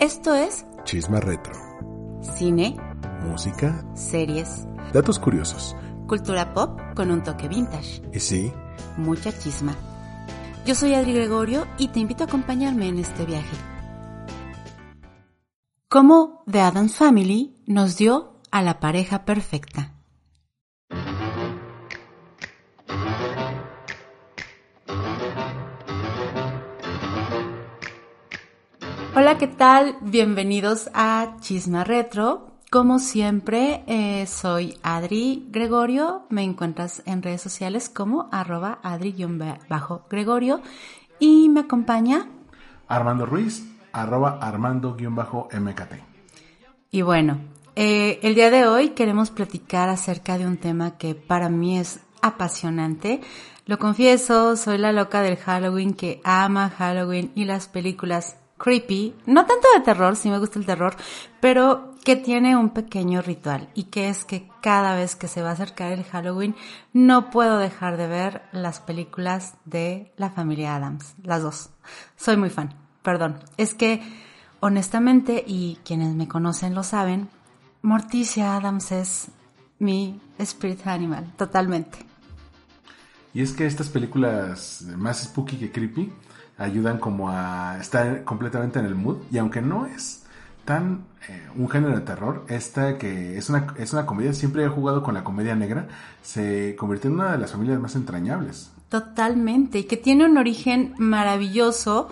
Esto es Chisma Retro. cine, Música. series, Datos curiosos. cultura pop con un toque vintage, Y sí, mucha chisma. Yo soy Adri Gregorio y te invito a acompañarme en este viaje. Cómo The Addams Family nos dio a la pareja perfecta. Hola, ¿qué tal? Bienvenidos a Chisma Retro. Como siempre, eh, soy Adri Gregorio. Me encuentras en redes sociales como arroba adri-gregorio y me acompaña. Armando Ruiz, arroba armando-mkt. Y bueno, eh, el día de hoy queremos platicar acerca de un tema que para mí es apasionante. Lo confieso, soy la loca del Halloween que ama Halloween y las películas creepy, no tanto de terror, sí me gusta el terror, pero que tiene un pequeño ritual y que es que cada vez que se va a acercar el Halloween no puedo dejar de ver las películas de la familia Adams, las dos. Soy muy fan, perdón. Es que honestamente, y quienes me conocen lo saben, Morticia Adams es mi spirit animal, totalmente. Y es que estas películas más spooky que creepy ayudan como a estar completamente en el mood. Y aunque no es tan eh, un género de terror, esta que es una, es una comedia, siempre he jugado con la comedia negra, se convirtió en una de las familias más entrañables. Totalmente, y que tiene un origen maravilloso.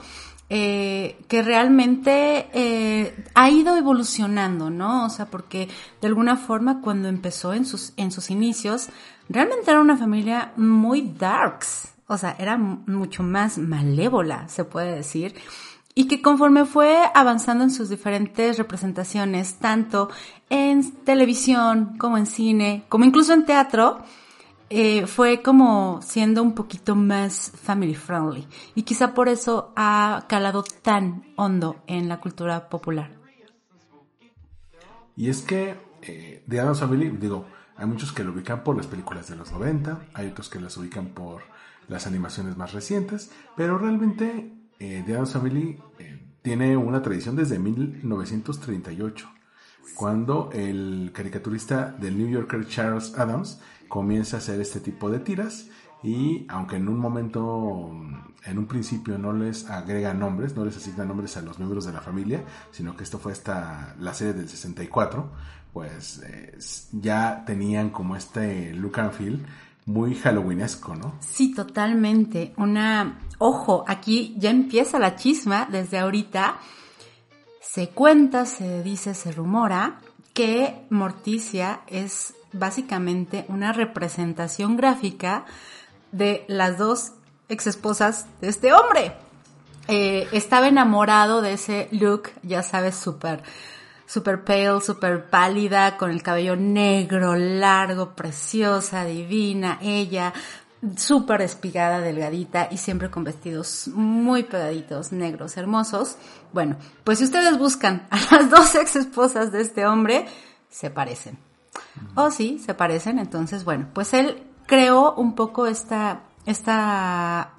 eh, que realmente eh, ha ido evolucionando, ¿no? O sea, porque de alguna forma cuando empezó en sus, en sus inicios, realmente era una familia muy darks, o sea, era mucho más malévola, se puede decir, y que conforme fue avanzando en sus diferentes representaciones, tanto en televisión como en cine, como incluso en teatro, eh, fue como siendo un poquito más family friendly. Y quizá por eso ha calado tan hondo en la cultura popular. Y es que eh, The Addams Family, digo, hay muchos que lo ubican por las películas de los 90, hay otros que las ubican por las animaciones más recientes, pero realmente eh, The Addams Family eh, tiene una tradición desde 1938, cuando el caricaturista del New Yorker Charles Adams comienza a hacer este tipo de tiras y aunque en un momento, en un principio no les agrega nombres, no les asigna nombres a los miembros de la familia, sino que esto fue hasta la serie del 64, pues eh, ya tenían como este look and feel muy halloweenesco, ¿no? Sí, totalmente. Una, ojo, aquí ya empieza la chisma desde ahorita. Se cuenta, se dice, se rumora que Morticia es básicamente una representación gráfica de las dos exesposas de este hombre. Eh, estaba enamorado de ese look, ya sabes, súper super pale, super pálida, con el cabello negro, largo, preciosa, divina, ella, súper espigada, delgadita y siempre con vestidos muy pegaditos, negros, hermosos. Bueno, pues si ustedes buscan a las dos ex esposas de este hombre, se parecen. O sí, se parecen, entonces bueno, pues él creó un poco esta, esta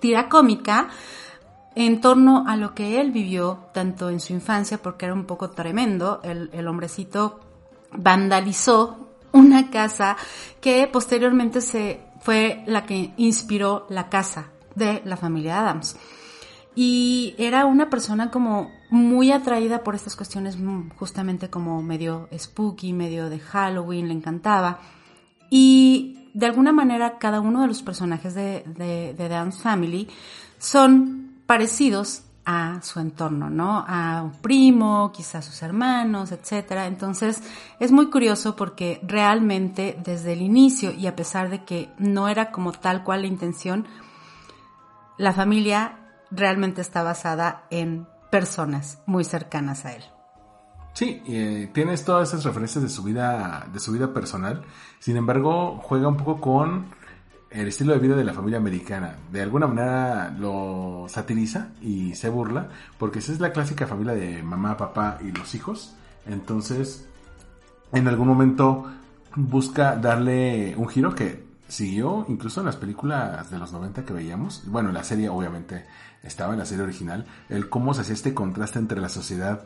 tira cómica en torno a lo que él vivió tanto en su infancia, porque era un poco tremendo, el, el hombrecito vandalizó una casa que posteriormente se fue la que inspiró la casa de la familia Adams. Y era una persona como muy atraída por estas cuestiones mm, justamente como medio spooky, medio de Halloween, le encantaba. Y de alguna manera cada uno de los personajes de, de, de Dance Family son parecidos a su entorno, ¿no? A un primo, quizás sus hermanos, etcétera. Entonces, es muy curioso porque realmente desde el inicio y a pesar de que no era como tal cual la intención, la familia realmente está basada en personas muy cercanas a él. Sí, eh, tienes todas esas referencias de su vida, de su vida personal. Sin embargo, juega un poco con el estilo de vida de la familia americana. De alguna manera lo satiriza y se burla, porque esa es la clásica familia de mamá, papá y los hijos. Entonces, en algún momento busca darle un giro que siguió incluso en las películas de los 90 que veíamos. Bueno, la serie obviamente estaba en la serie original. El cómo se hacía este contraste entre la sociedad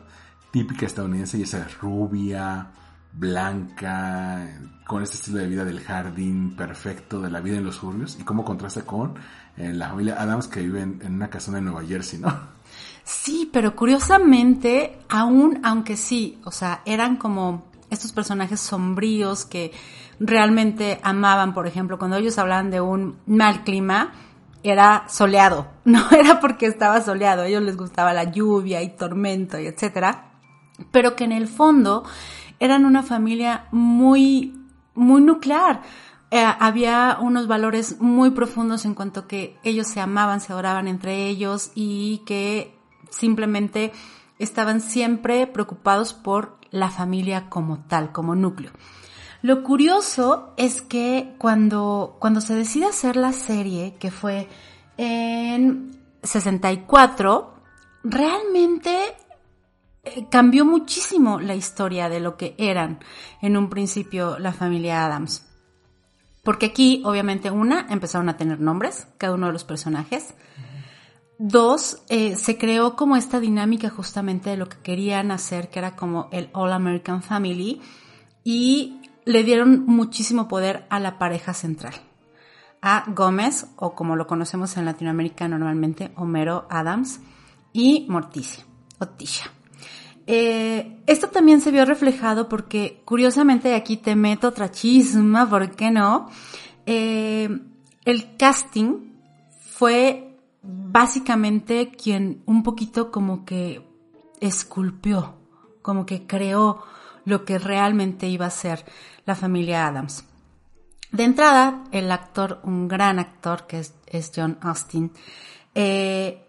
típica estadounidense y esa rubia, blanca, con este estilo de vida del jardín perfecto, de la vida en los suburbios, y cómo contrasta con eh, la familia Adams que vive en, una casona en Nueva Jersey, ¿no? Sí, pero curiosamente, aún, aunque sí, o sea, eran como estos personajes sombríos que realmente amaban, por ejemplo, cuando ellos hablaban de un mal clima, era soleado, no era porque estaba soleado, a ellos les gustaba la lluvia y tormento y etcétera, pero que en el fondo eran una familia muy, muy nuclear. Eh, había unos valores muy profundos en cuanto a que ellos se amaban, se adoraban entre ellos y que simplemente estaban siempre preocupados por la familia como tal, como núcleo. Lo curioso es que cuando, cuando se decide hacer la serie, que fue en 64, realmente cambió muchísimo la historia de lo que eran en un principio la familia Adams. Porque aquí, obviamente, una, empezaron a tener nombres, cada uno de los personajes. Dos, eh, se creó como esta dinámica justamente de lo que querían hacer, que era como el All American Family, y le dieron muchísimo poder a la pareja central. A Gómez, o como lo conocemos en Latinoamérica normalmente, Homero Adams, y Morticia, o. Eh, esto también se vio reflejado porque, curiosamente, aquí te meto otra chisma, ¿por qué no? Eh, el casting fue básicamente quien un poquito como que esculpió, como que creó lo que realmente iba a ser la familia Adams. De entrada, el actor, un gran actor que es, John Austin, eh,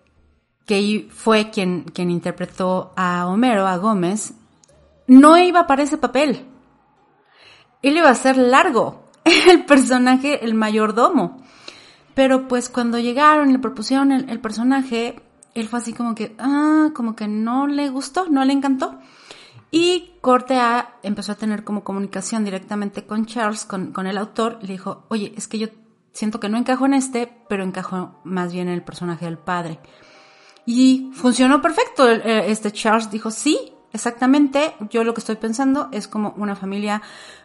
que fue quien, quien interpretó a Homero, a Gómez, no iba para ese papel. Él iba a ser largo, el personaje, el mayordomo. Pero pues cuando llegaron y le propusieron el, personaje, él fue así como que, ah, como que no le gustó, no le encantó. Y Corte empezó a tener como comunicación directamente con Charles, con, con el autor, le dijo, oye, es que yo siento que no encajo en este, pero encajo más bien en el personaje del padre. Y funcionó perfecto. Este Charles dijo, sí, exactamente, yo lo que estoy pensando es como una familia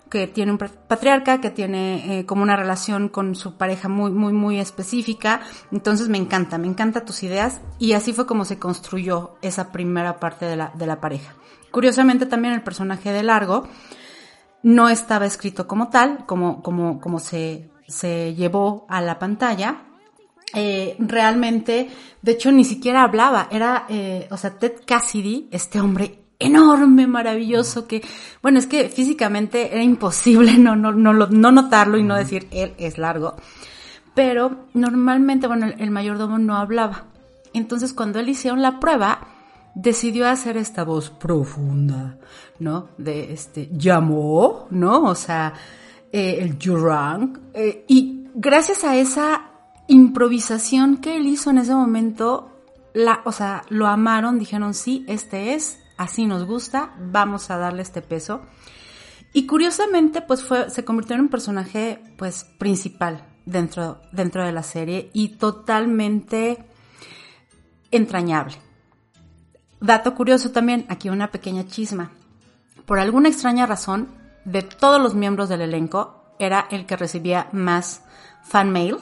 que tiene un patriarca, que tiene eh, como una relación con su pareja muy, muy, muy específica. Entonces me encanta, me encanta tus ideas. Y así fue como se construyó esa primera parte de la, de la pareja. Curiosamente también el personaje de Largo no estaba escrito como tal, como, como, como se, se llevó a la pantalla. Eh, realmente, de hecho, ni siquiera hablaba. Era, eh, o sea, Ted Cassidy, este hombre enorme, maravilloso, que, bueno, es que físicamente era imposible no, no, no, no notarlo y no decir él es largo. Pero normalmente, bueno, el, mayordomo no hablaba. Entonces, cuando él hicieron la prueba, decidió hacer esta voz profunda, ¿no? De este, llamó, ¿no? O sea, eh, el Jurang. Eh, y gracias a esa improvisación que él hizo en ese momento, la, o sea, lo amaron, dijeron, sí, este es, así nos gusta, vamos a darle este peso. Y curiosamente, pues se convirtió en un personaje, pues, principal dentro, dentro de la serie y totalmente entrañable. Dato curioso también, aquí una pequeña chisma. Por alguna extraña razón, de todos los miembros del elenco, era el que recibía más fan mail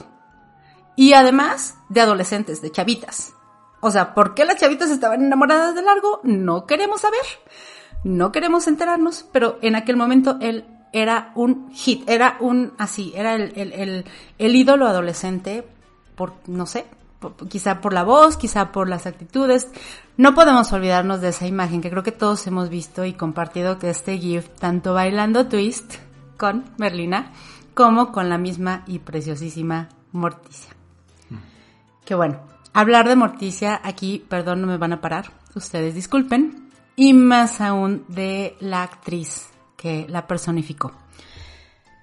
y además de adolescentes, de chavitas. O sea, ¿por qué las chavitas estaban enamoradas de Largo? No queremos saber, no queremos enterarnos, pero en aquel momento él era un hit, era un así, era el, el, el, ídolo adolescente por, no sé, quizá por la voz, quizá por las actitudes. No podemos olvidarnos de esa imagen que creo que todos hemos visto y compartido que este GIF, tanto bailando twist con Merlina, como con la misma y preciosísima Morticia. Que bueno, hablar de Morticia aquí, perdón, no me van a parar, ustedes disculpen, y más aún de la actriz que la personificó.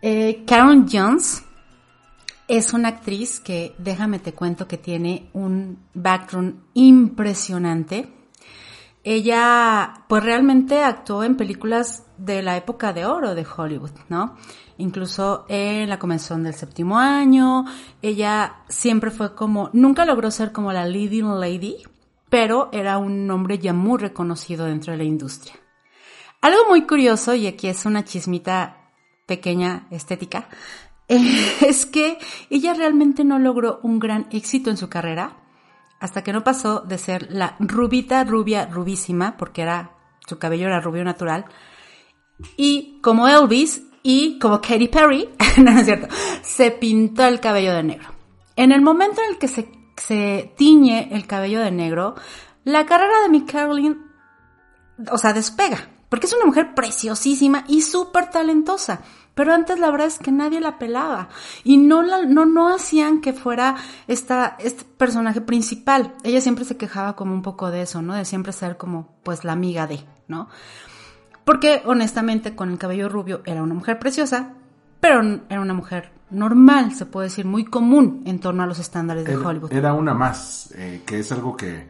Eh, Karen Jones es una actriz que, déjame te cuento, que tiene un background impresionante. Ella, pues realmente actuó en películas de la época de oro de Hollywood, ¿no? Incluso en La Comenzón del Séptimo Año, ella siempre fue como, nunca logró ser como la leading lady, pero era un nombre ya muy reconocido dentro de la industria. Algo muy curioso, y aquí es una chismita pequeña estética, es que ella realmente no logró un gran éxito en su carrera hasta que no pasó de ser la rubita rubia rubísima, porque era su cabello era rubio natural, y como Elvis y como Katy Perry, no, es cierto, se pintó el cabello de negro. En el momento en el que se, se tiñe el cabello de negro, la carrera de Mick Caroline, o sea, despega, porque es una mujer preciosísima y súper talentosa. Pero antes la verdad es que nadie la pelaba y no la, no, no hacían que fuera esta, este personaje principal. Ella siempre se quejaba como un poco de eso, ¿no? De siempre ser como, pues, la amiga de, ¿no? Porque honestamente con el cabello rubio era una mujer preciosa, pero era una mujer normal, se puede decir, muy común en torno a los estándares de Hollywood. Era una más, eh, que es algo que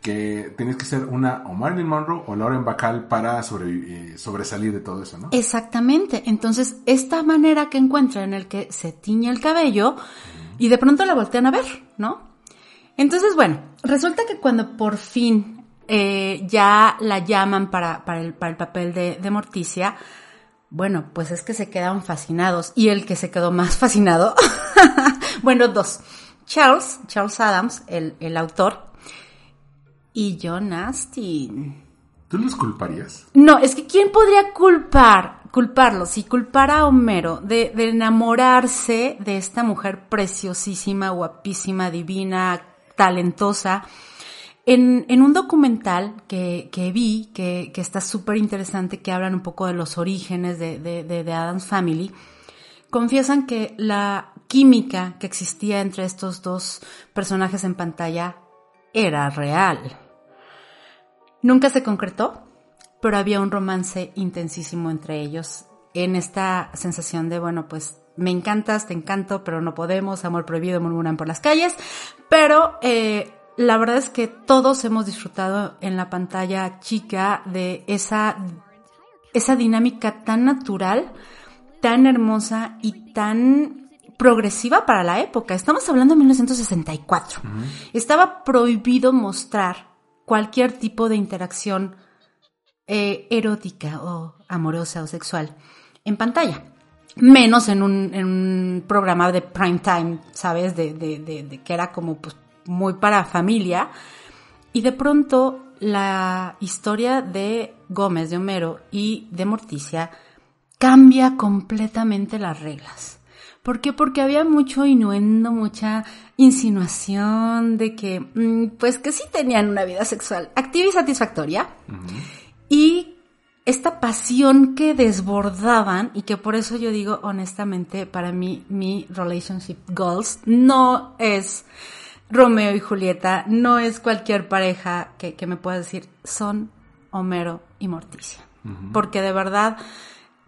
que tienes que ser una o Marilyn Monroe o Lauren Bacall para eh, sobresalir de todo eso, ¿no? Exactamente. Entonces, esta manera que encuentra en el que se tiñe el cabello y de pronto la voltean a ver, ¿no? Entonces, bueno, resulta que cuando por fin eh, ya la llaman para, para, el, para el papel de, de Morticia, bueno, pues es que se quedan fascinados. Y el que se quedó más fascinado, bueno, dos. Charles, Charles Adams, el, el autor, y John Astin. ¿Tú los culparías? No, es que ¿quién podría culpar, culparlo, si culpara a Homero de, enamorarse de esta mujer preciosísima, guapísima, divina, talentosa? En, un documental que, vi, que, que está súper interesante, que hablan un poco de los orígenes de, de, de Adam's Family, confiesan que la química que existía entre estos dos personajes en pantalla era real. Nunca se concretó, pero había un romance intensísimo entre ellos en esta sensación de, bueno, pues me encantas, te encanto, pero no podemos, amor prohibido, murmuran por las calles, pero eh, la verdad es que todos hemos disfrutado en la pantalla chica de esa, esa dinámica tan natural, tan hermosa y tan progresiva para la época. Estamos hablando de 1964. Estaba prohibido mostrar cualquier tipo de interacción eh, erótica o amorosa o sexual en pantalla. Menos en un, en un programa de prime time, ¿sabes? De, de, de, que era como pues, muy para familia. Y de pronto la historia de Gómez, de Homero y de Morticia cambia completamente las reglas. ¿Por qué? Porque había mucho innuendo, mucha insinuación de que, mm, pues que sí tenían una vida sexual activa y satisfactoria. Y esta pasión que desbordaban y que por eso yo digo honestamente, para mí, mi relationship goals no es Romeo y Julieta, no es cualquier pareja que, me pueda decir, son Homero y Morticia. Porque de verdad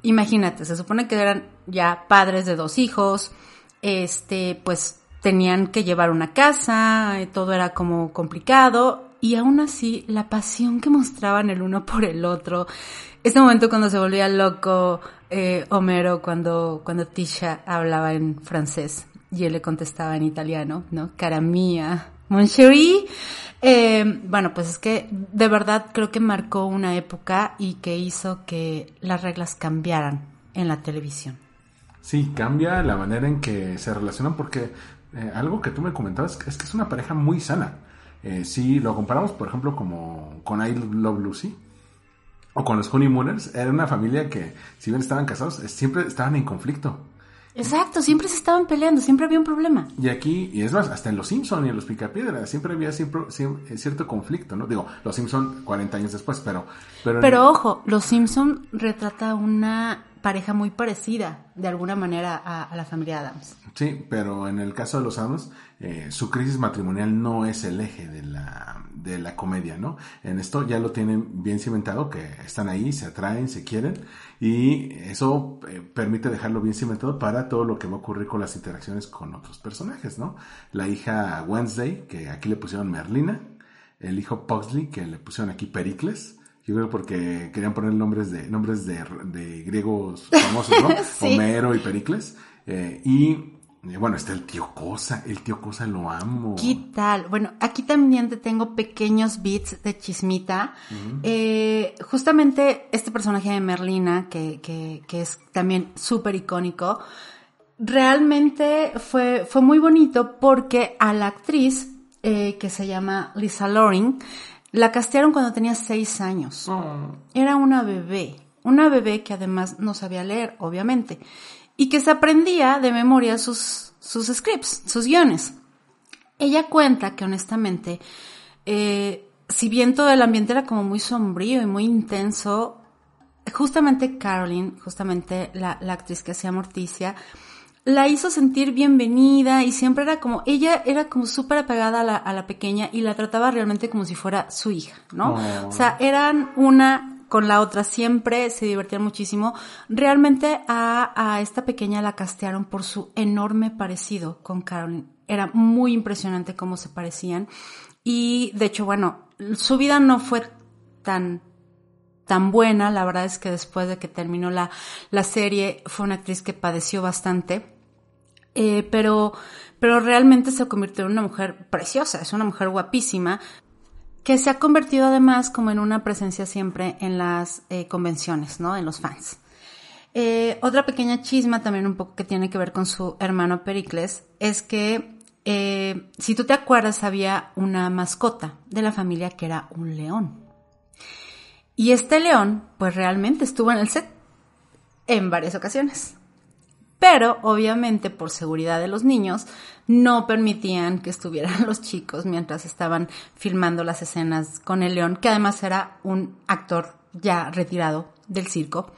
imagínate, se supone que eran ya padres de dos hijos, este, pues tenían que llevar una casa, eh, todo era como complicado, y aún así la pasión que mostraban el uno por el otro, este momento cuando se volvía loco eh, Homero cuando, cuando Tisha hablaba en francés y él le contestaba en italiano, ¿no? Cara mía, mon chéri, eh, bueno, pues es que de verdad creo que marcó una época y que hizo que las reglas cambiaran en la televisión. Sí, cambia la manera en que se relacionan porque eh, algo que tú me comentabas es que es una pareja muy sana. Eh, si lo comparamos, por ejemplo, como con I Love Lucy o con los Honeymooners, era una familia que, si bien estaban casados, siempre estaban en conflicto. Exacto, siempre se estaban peleando, siempre había un problema. Y aquí, y es más, hasta en Los Simpson y en Los Picapiedra, siempre había siempre, eh, cierto conflicto, ¿no? Digo, Los Simpson 40 años después, pero... Pero, pero ojo, Los Simpson retrata una pareja muy parecida, de alguna manera, a, la familia Adams. Sí, pero en el caso de los Adams, eh, su crisis matrimonial no es el eje de la, de la comedia, ¿no? En esto ya lo tienen bien cimentado, que están ahí, se atraen, se quieren, y eso eh, permite dejarlo bien cimentado para todo lo que va a ocurrir con las interacciones con otros personajes, ¿no? La hija Wednesday, que aquí le pusieron Merlina, el hijo Pugsley, que le pusieron aquí Pericles, yo creo porque querían poner nombres de nombres de, de griegos famosos, ¿no? Sí. Homero y Pericles. Eh, y eh, bueno, está el tío Cosa. El tío Cosa lo amo. ¿Qué tal? Bueno, aquí también te tengo pequeños bits de chismita. Eh, justamente este personaje de Merlina, que, que, que es también súper icónico, realmente fue, fue muy bonito porque a la actriz, eh, que se llama Lisa Loring, la castearon cuando tenía seis años. Oh. Era una bebé, una bebé que además no sabía leer, obviamente, y que se aprendía de memoria sus, sus scripts, sus guiones. Ella cuenta que honestamente, eh, si bien todo el ambiente era como muy sombrío y muy intenso, justamente Caroline, justamente la, la actriz que hacía Morticia, la hizo sentir bienvenida y siempre era como, ella era como súper apegada a la, a la pequeña y la trataba realmente como si fuera su hija, ¿no? Oh. O sea, eran una con la otra, siempre se divertían muchísimo. Realmente a, a esta pequeña la castearon por su enorme parecido con Caroline. Era muy impresionante cómo se parecían. Y de hecho, bueno, su vida no fue tan tan buena. La verdad es que después de que terminó la, la serie fue una actriz que padeció bastante. Eh, pero, pero realmente se convirtió en una mujer preciosa, es una mujer guapísima, que se ha convertido además como en una presencia siempre en las eh, convenciones, ¿no? En los fans. Eh, otra pequeña chisma también un poco que tiene que ver con su hermano Pericles es que si tú te acuerdas había una mascota de la familia que era un león. Y este león pues realmente estuvo en el set en varias ocasiones. Pero obviamente por seguridad de los niños no permitían que estuvieran los chicos mientras estaban filmando las escenas con el león, que además era un actor ya retirado del circo.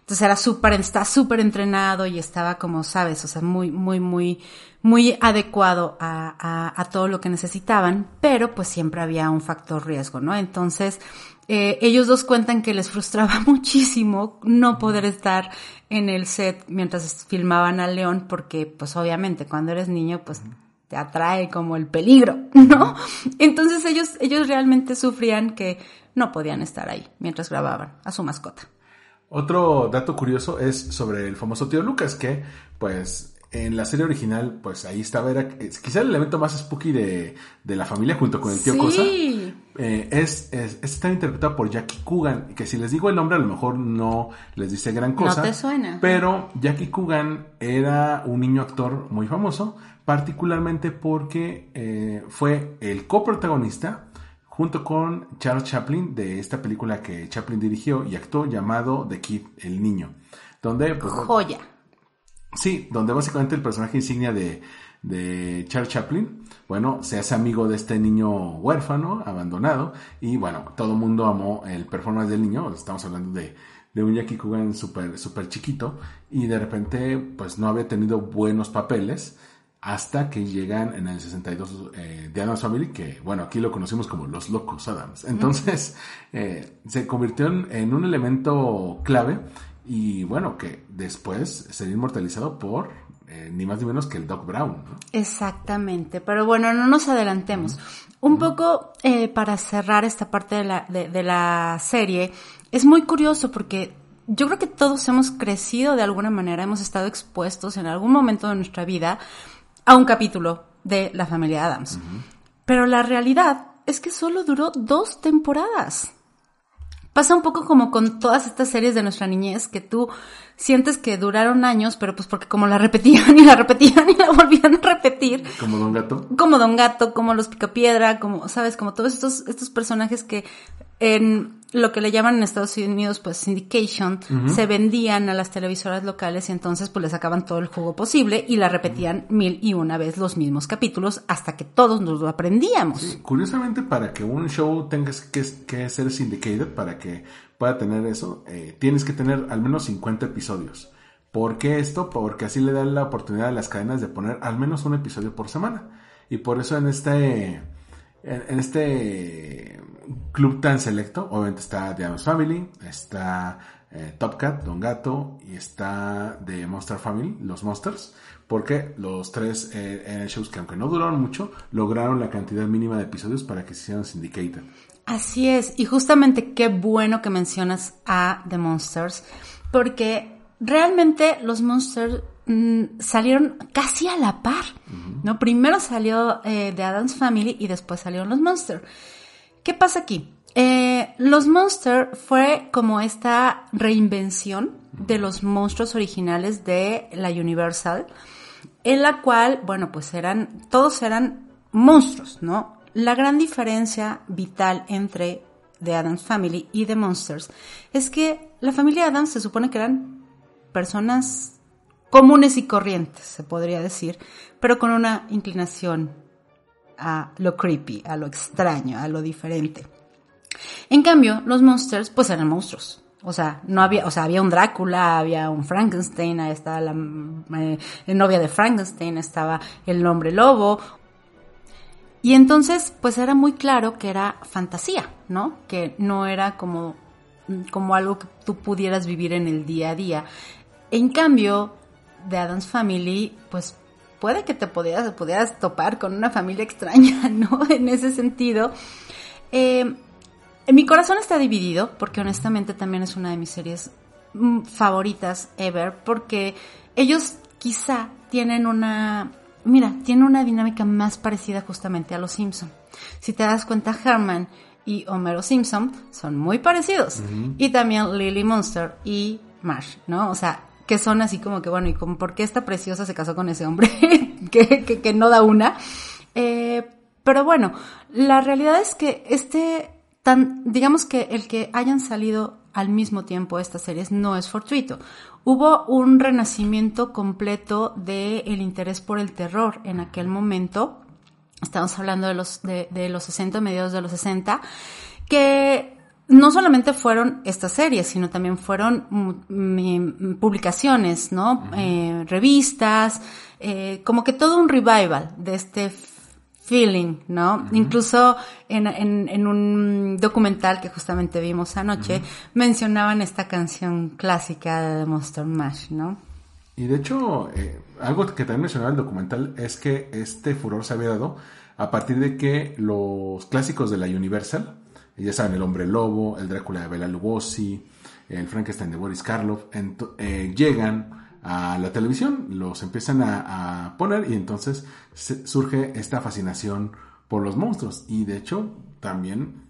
Entonces era súper, está súper entrenado y estaba como, sabes, o sea, muy, muy, muy, muy adecuado a, a, a todo lo que necesitaban, pero pues siempre había un factor riesgo, ¿no? Entonces, eh, ellos dos cuentan que les frustraba muchísimo no poder estar en el set mientras filmaban al león, porque pues obviamente cuando eres niño, pues te atrae como el peligro, ¿no? Entonces ellos, ellos realmente sufrían que no podían estar ahí mientras grababan a su mascota. Otro dato curioso es sobre el famoso tío Lucas, que pues en la serie original, pues ahí estaba, era quizá el elemento más spooky de, de la familia junto con el tío Sí. Cosa. Eh, es, es, está interpretado por Jackie Coogan, que si les digo el nombre a lo mejor no les dice gran cosa. te suena. Pero Jackie Coogan era un niño actor muy famoso, particularmente porque eh, fue el coprotagonista junto con Charles Chaplin de esta película que Chaplin dirigió y actuó llamado The Kid, el niño. Donde, pues, Joya. Sí, donde básicamente el personaje insignia de, Charles Chaplin, bueno, se hace amigo de este niño huérfano, abandonado, y bueno, todo el mundo amó el performance del niño, estamos hablando de, de un Jackie Coogan súper super chiquito, y de repente, pues no había tenido buenos papeles, hasta que llegan en el 62 eh, de Adams Family, que bueno, aquí lo conocimos como los locos Adams. Entonces, eh, se convirtió en un elemento clave y bueno, que después sería inmortalizado por eh, ni más ni menos que el Doc Brown. ¿no? Exactamente, pero bueno, no nos adelantemos. Un poco eh, para cerrar esta parte de la, de, de la serie, es muy curioso porque yo creo que todos hemos crecido de alguna manera, hemos estado expuestos en algún momento de nuestra vida a un capítulo de la familia Adams. Pero la realidad es que solo duró dos temporadas. Pasa un poco como con todas estas series de nuestra niñez que tú sientes que duraron años, pero pues porque como la repetían y la repetían y la volvían a repetir, Como Don Gato. como Don Gato, como los Picapiedra, como, sabes, como todos estos, estos personajes que en, lo que le llaman en Estados Unidos pues syndication, se vendían a las televisoras locales y entonces pues le sacaban todo el jugo posible y la repetían mil y una vez los mismos capítulos hasta que todos nos lo aprendíamos. Sí, curiosamente para que un show tenga que, que ser syndicated, para que pueda tener eso, eh, tienes que tener al menos 50 episodios. ¿Por qué esto? Porque así le da la oportunidad a las cadenas de poner al menos un episodio por semana. Y por eso en este, en, este club tan selecto, obviamente está Addams Family, está eh, Top Cat, Don Gato, y está The Monster Family, los Monsters, porque los tres eh, shows que aunque no duraron mucho, lograron la cantidad mínima de episodios para que se hicieran syndicated. Así es, y justamente qué bueno que mencionas a The Monsters, porque realmente los Monsters mm, salieron casi a la par, ¿no? Primero salió eh, The Adams Family y después salieron los Monsters. ¿Qué pasa aquí? Eh, los Monsters fue como esta reinvención de los monstruos originales de la Universal, en la cual, bueno, pues eran, todos eran monstruos, ¿no? La gran diferencia vital entre The Adams Family y The Monsters es que la familia Adams se supone que eran personas comunes y corrientes, se podría decir, pero con una inclinación a lo creepy, a lo extraño, a lo diferente. En cambio, los monsters pues eran monstruos. O sea, no había, o sea, había un Drácula, había un Frankenstein, ahí estaba la, eh, novia de Frankenstein, estaba el hombre lobo. Y entonces, pues era muy claro que era fantasía, ¿no? Que no era como, como algo que tú pudieras vivir en el día a día. En cambio, de Adam's Family, pues puede que te pudieras, pudieras topar con una familia extraña, ¿no? En ese sentido. Eh, mi corazón está dividido, porque honestamente también es una de mis series mm, favoritas ever, porque ellos quizá tienen una, mira, tienen una dinámica más parecida justamente a los Simpson. Si te das cuenta, Herman y Homero Simpson son muy parecidos. Y también Lily Monster y Marsh, ¿no? O sea, que son así como que, bueno, ¿y como por qué esta preciosa se casó con ese hombre que, que, no da una? Eh, pero bueno, la realidad es que este, tan, digamos que el que hayan salido al mismo tiempo estas series no es fortuito. Hubo un renacimiento completo del el interés por el terror en aquel momento. Estamos hablando de los, de, de los 60, mediados de los 60, que no solamente fueron estas series, sino también fueron mm, publicaciones, ¿no? Eh, revistas, eh, como que todo un revival de este feeling, ¿no? Incluso en, en, un documental que justamente vimos anoche, mencionaban esta canción clásica de Monster Mash, ¿no? Y de hecho, eh, algo que también mencionaba el documental es que este furor se había dado a partir de que los clásicos de la Universal, ya saben, el hombre lobo, el Drácula de Bela Lugosi, el Frankenstein de Boris Karloff, eh, llegan a la televisión, los empiezan a, poner y entonces surge esta fascinación por los monstruos. Y de hecho, también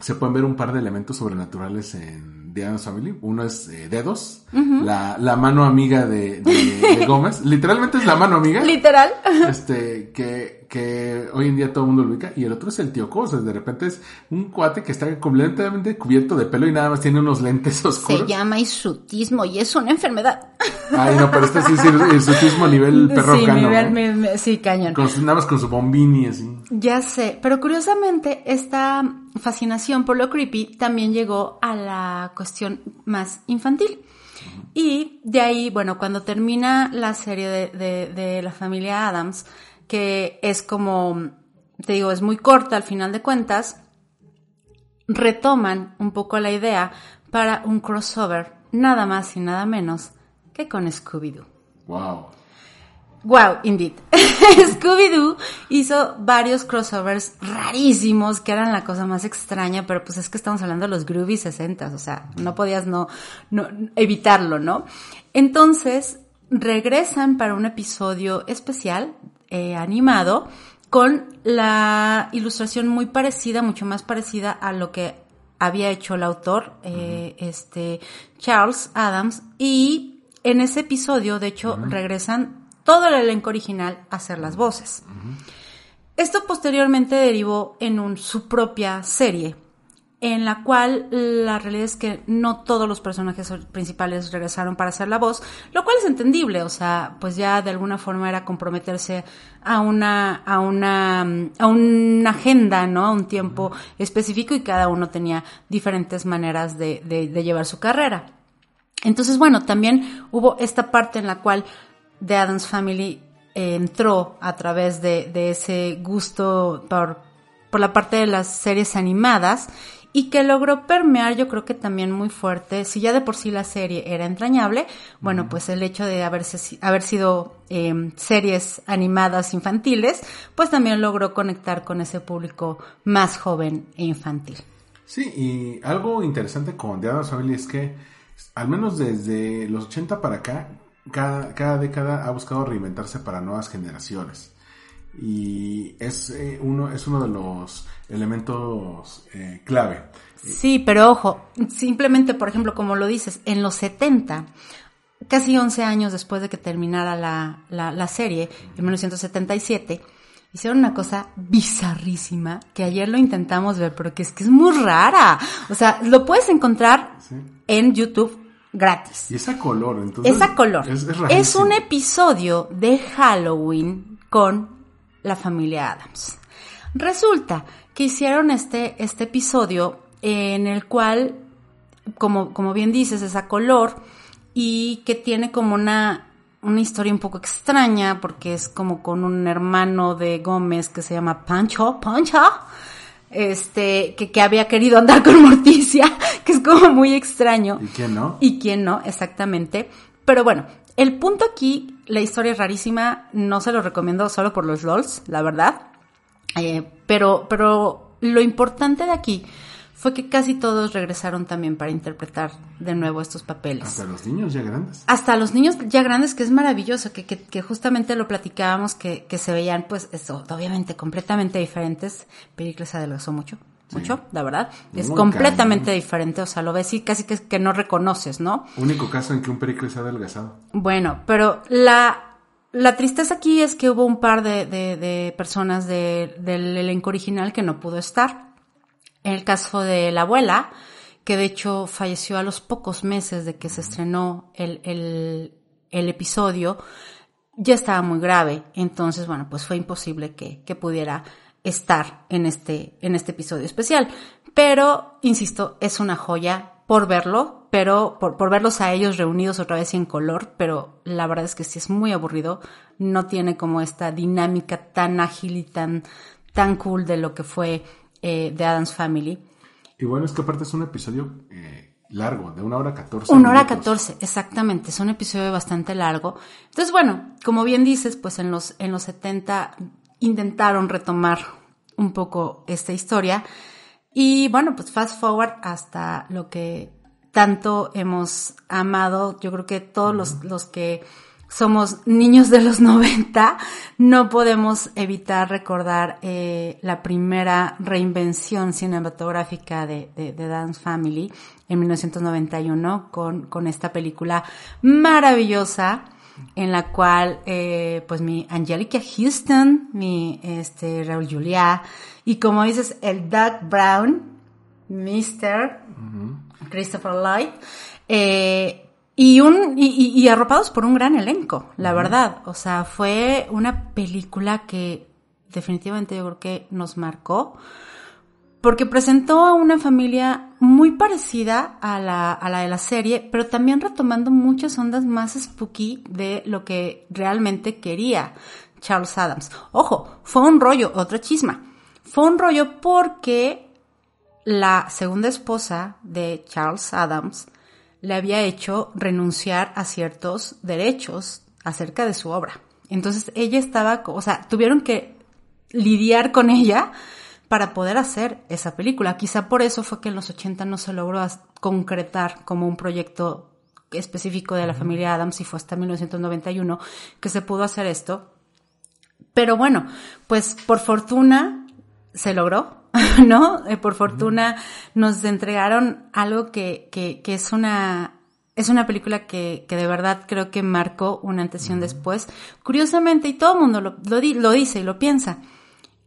se pueden ver un par de elementos sobrenaturales en The Family. Uno es eh, Dedos, la, la, mano amiga de, de Gómez. Literalmente es la mano amiga. Literal. Este, que que hoy en día todo el mundo lo ubica, y el otro es el tío Cosas. De repente es un cuate que está completamente cubierto de pelo y nada más tiene unos lentes oscuros. Se llama isutismo y es una enfermedad. Ay, no, pero este sí es isutismo a nivel perro sí, Nivel, sí, cañón. nada más con su bombini así. Ya sé, pero curiosamente esta fascinación por lo creepy también llegó a la cuestión más infantil. Y de ahí, bueno, cuando termina la serie de, de la familia Adams, que es como, te digo, es muy corta al final de cuentas, retoman un poco la idea para un crossover, nada más y nada menos que con Scooby-Doo. Wow. Wow, indeed. Scooby-Doo hizo varios crossovers rarísimos que eran la cosa más extraña, pero pues es que estamos hablando de los groovy 60, o sea, no podías no, no evitarlo, ¿no? Entonces, regresan para un episodio especial eh, animado con la ilustración muy parecida, mucho más parecida a lo que había hecho el autor, eh, este Charles Adams, y en ese episodio, de hecho, regresan todo el elenco original a hacer las voces. Esto posteriormente derivó en un, su propia serie, en la cual la realidad es que no todos los personajes principales regresaron para hacer la voz, lo cual es entendible, o sea, pues ya de alguna forma era comprometerse a una, a una, a una agenda, ¿no? A un tiempo específico y cada uno tenía diferentes maneras de, llevar su carrera. Entonces, bueno, también hubo esta parte en la cual The Adams Family entró a través de, de ese gusto por, por la parte de las series animadas y que logró permear yo creo que también muy fuerte, si ya de por sí la serie era entrañable, bueno, pues el hecho de haberse, haber sido em, series animadas infantiles, pues también logró conectar con ese público más joven e infantil. Sí, y algo interesante con The Addams Family es que, al menos desde los 80 para acá, cada, cada década ha buscado reinventarse para nuevas generaciones y es eh, uno es uno de los elementos eh, clave. Sí, pero ojo, simplemente por ejemplo, como lo dices, en los 70, casi 11 años después de que terminara la, la, la serie, en 1977, hicieron una cosa bizarrísima que ayer lo intentamos ver, pero que es que es muy rara. O sea, lo puedes encontrar en YouTube gratis. Y esa color, entonces. Esa color. Es, es un episodio de Halloween con la familia Adams. Resulta que hicieron este, este episodio en el cual, como, como bien dices, es a color y que tiene como una, una historia un poco extraña porque es como con un hermano de Gómez que se llama Pancho, Pancho, este, que, que había querido andar con Morticia, que es como muy extraño. ¿Y quién no? Y quién no, exactamente. Pero bueno, el punto aquí, la historia es rarísima, no se lo recomiendo solo por los LOLs, la verdad. Eh, pero, pero lo importante de aquí fue que casi todos regresaron también para interpretar de nuevo estos papeles. Hasta los niños ya grandes. Hasta los niños ya grandes, que es maravilloso, que, que, que justamente lo platicábamos, que, que, se veían pues eso, obviamente completamente diferentes. Pericles adelgazó mucho mucho, la verdad. Es completamente diferente, o sea, lo ves y casi que, que no reconoces, ¿no? Único caso en que un Pericles ha adelgazado. Bueno, pero la, la tristeza aquí es que hubo un par de, de, de personas de, del elenco original que no pudo estar. El caso de la abuela, que de hecho falleció a los pocos meses de que se estrenó el, el, el episodio, ya estaba muy grave. Entonces, bueno, pues fue imposible que, que pudiera estar en este, en este episodio especial. Pero, insisto, es una joya por verlo, pero por, por, verlos a ellos reunidos otra vez en color, pero la verdad es que sí es muy aburrido, no tiene como esta dinámica tan ágil y tan, tan cool de lo que fue eh, The Adams Family. Y bueno, es que aparte es un episodio eh, largo, de una hora catorce. Una hora catorce, exactamente, es un episodio bastante largo. Entonces, bueno, como bien dices, pues en los, en los 70 intentaron retomar un poco esta historia. Y bueno, pues fast forward hasta lo que tanto hemos amado. Yo creo que todos los, los que somos niños de los 90, no podemos evitar recordar eh, la primera reinvención cinematográfica de, de, de, Dance Family en 1991 con, con esta película maravillosa en la cual eh, pues mi Angelica Houston, mi este Raúl Julia y como dices el Doug Brown, Mr. Christopher Lloyd eh, y un y, y, arropados por un gran elenco, la verdad, o sea fue una película que definitivamente yo creo que nos marcó porque presentó a una familia muy parecida a la, a la de la serie, pero también retomando muchas ondas más spooky de lo que realmente quería Charles Adams. Ojo, fue un rollo, otra chisma. Fue un rollo porque la segunda esposa de Charles Adams le había hecho renunciar a ciertos derechos acerca de su obra. Entonces ella estaba, o sea, tuvieron que lidiar con ella para poder hacer esa película. Quizá por eso fue que en los 80 no se logró concretar como un proyecto específico de la familia Adams y fue hasta 1991 que se pudo hacer esto. Pero bueno, pues por fortuna se logró, ¿no? Eh, por fortuna nos entregaron algo que, que, que es una es una película que, que, de verdad creo que marcó una antes y un después. Curiosamente, y todo el mundo lo, lo, lo dice y lo piensa,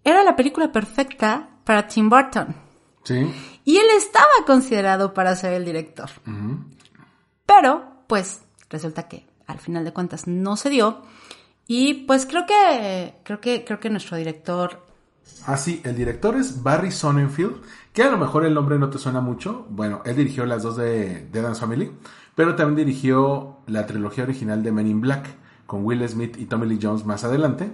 era la película perfecta para Tim Burton. Sí. Y él estaba considerado para ser el director. Pero, pues, resulta que al final de cuentas no se dio. Y pues creo que, creo que, creo que nuestro director Ah, sí, el director es Barry Sonnenfeld, que a lo mejor el nombre no te suena mucho. Bueno, él dirigió las dos de, de Adam's Family, pero también dirigió la trilogía original de Men in Black con Will Smith y Tommy Lee Jones más adelante.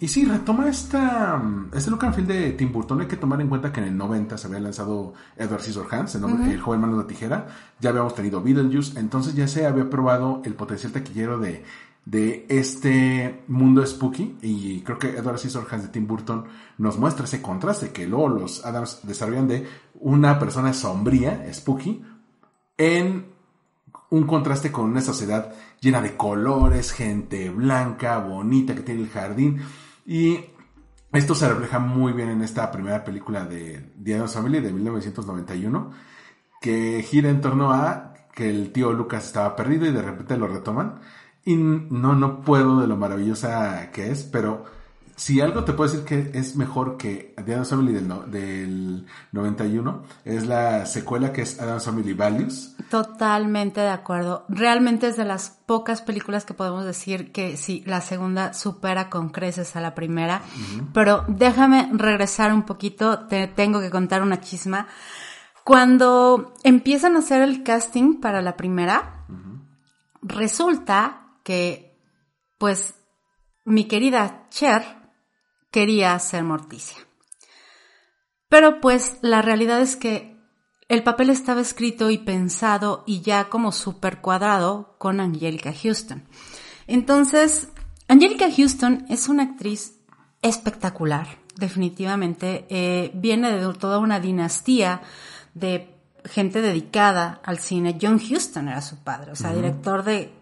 Y sí, retoma esta, este look and feel de Tim Burton. Hay que tomar en cuenta que en el 90 se había lanzado Edward Scissorhands, el, nombre, el joven mano de la tijera. Ya habíamos tenido Beetlejuice, entonces ya se había probado el potencial taquillero de, de este mundo spooky. Y creo que Edward Scissorhands de Tim Burton nos muestra ese contraste que luego los Adams desarrollan de una persona sombría, spooky, en un contraste con una sociedad llena de colores, gente blanca, bonita, que tiene el jardín. Y esto se refleja muy bien en esta primera película de The Addams Family de 1991, que gira en torno a que el tío Lucas estaba perdido y de repente lo retoman. Y no, no puedo de lo maravillosa que es, pero si algo te puedo decir que es mejor que The Addams Family del, no- del 91, es la secuela que es Addams Family Values. Totalmente de acuerdo. Realmente es de las pocas películas que podemos decir que sí, la segunda supera con creces a la primera. Pero déjame regresar un poquito, te tengo que contar una chisma. Cuando empiezan a hacer el casting para la primera, resulta que, pues, mi querida Cher quería ser Morticia. Pero pues la realidad es que el papel estaba escrito y pensado y ya como súper cuadrado con Angelica Houston. Entonces, Angelica Houston es una actriz espectacular, definitivamente. Eh, viene de toda una dinastía de gente dedicada al cine. John Houston era su padre, o sea, director de,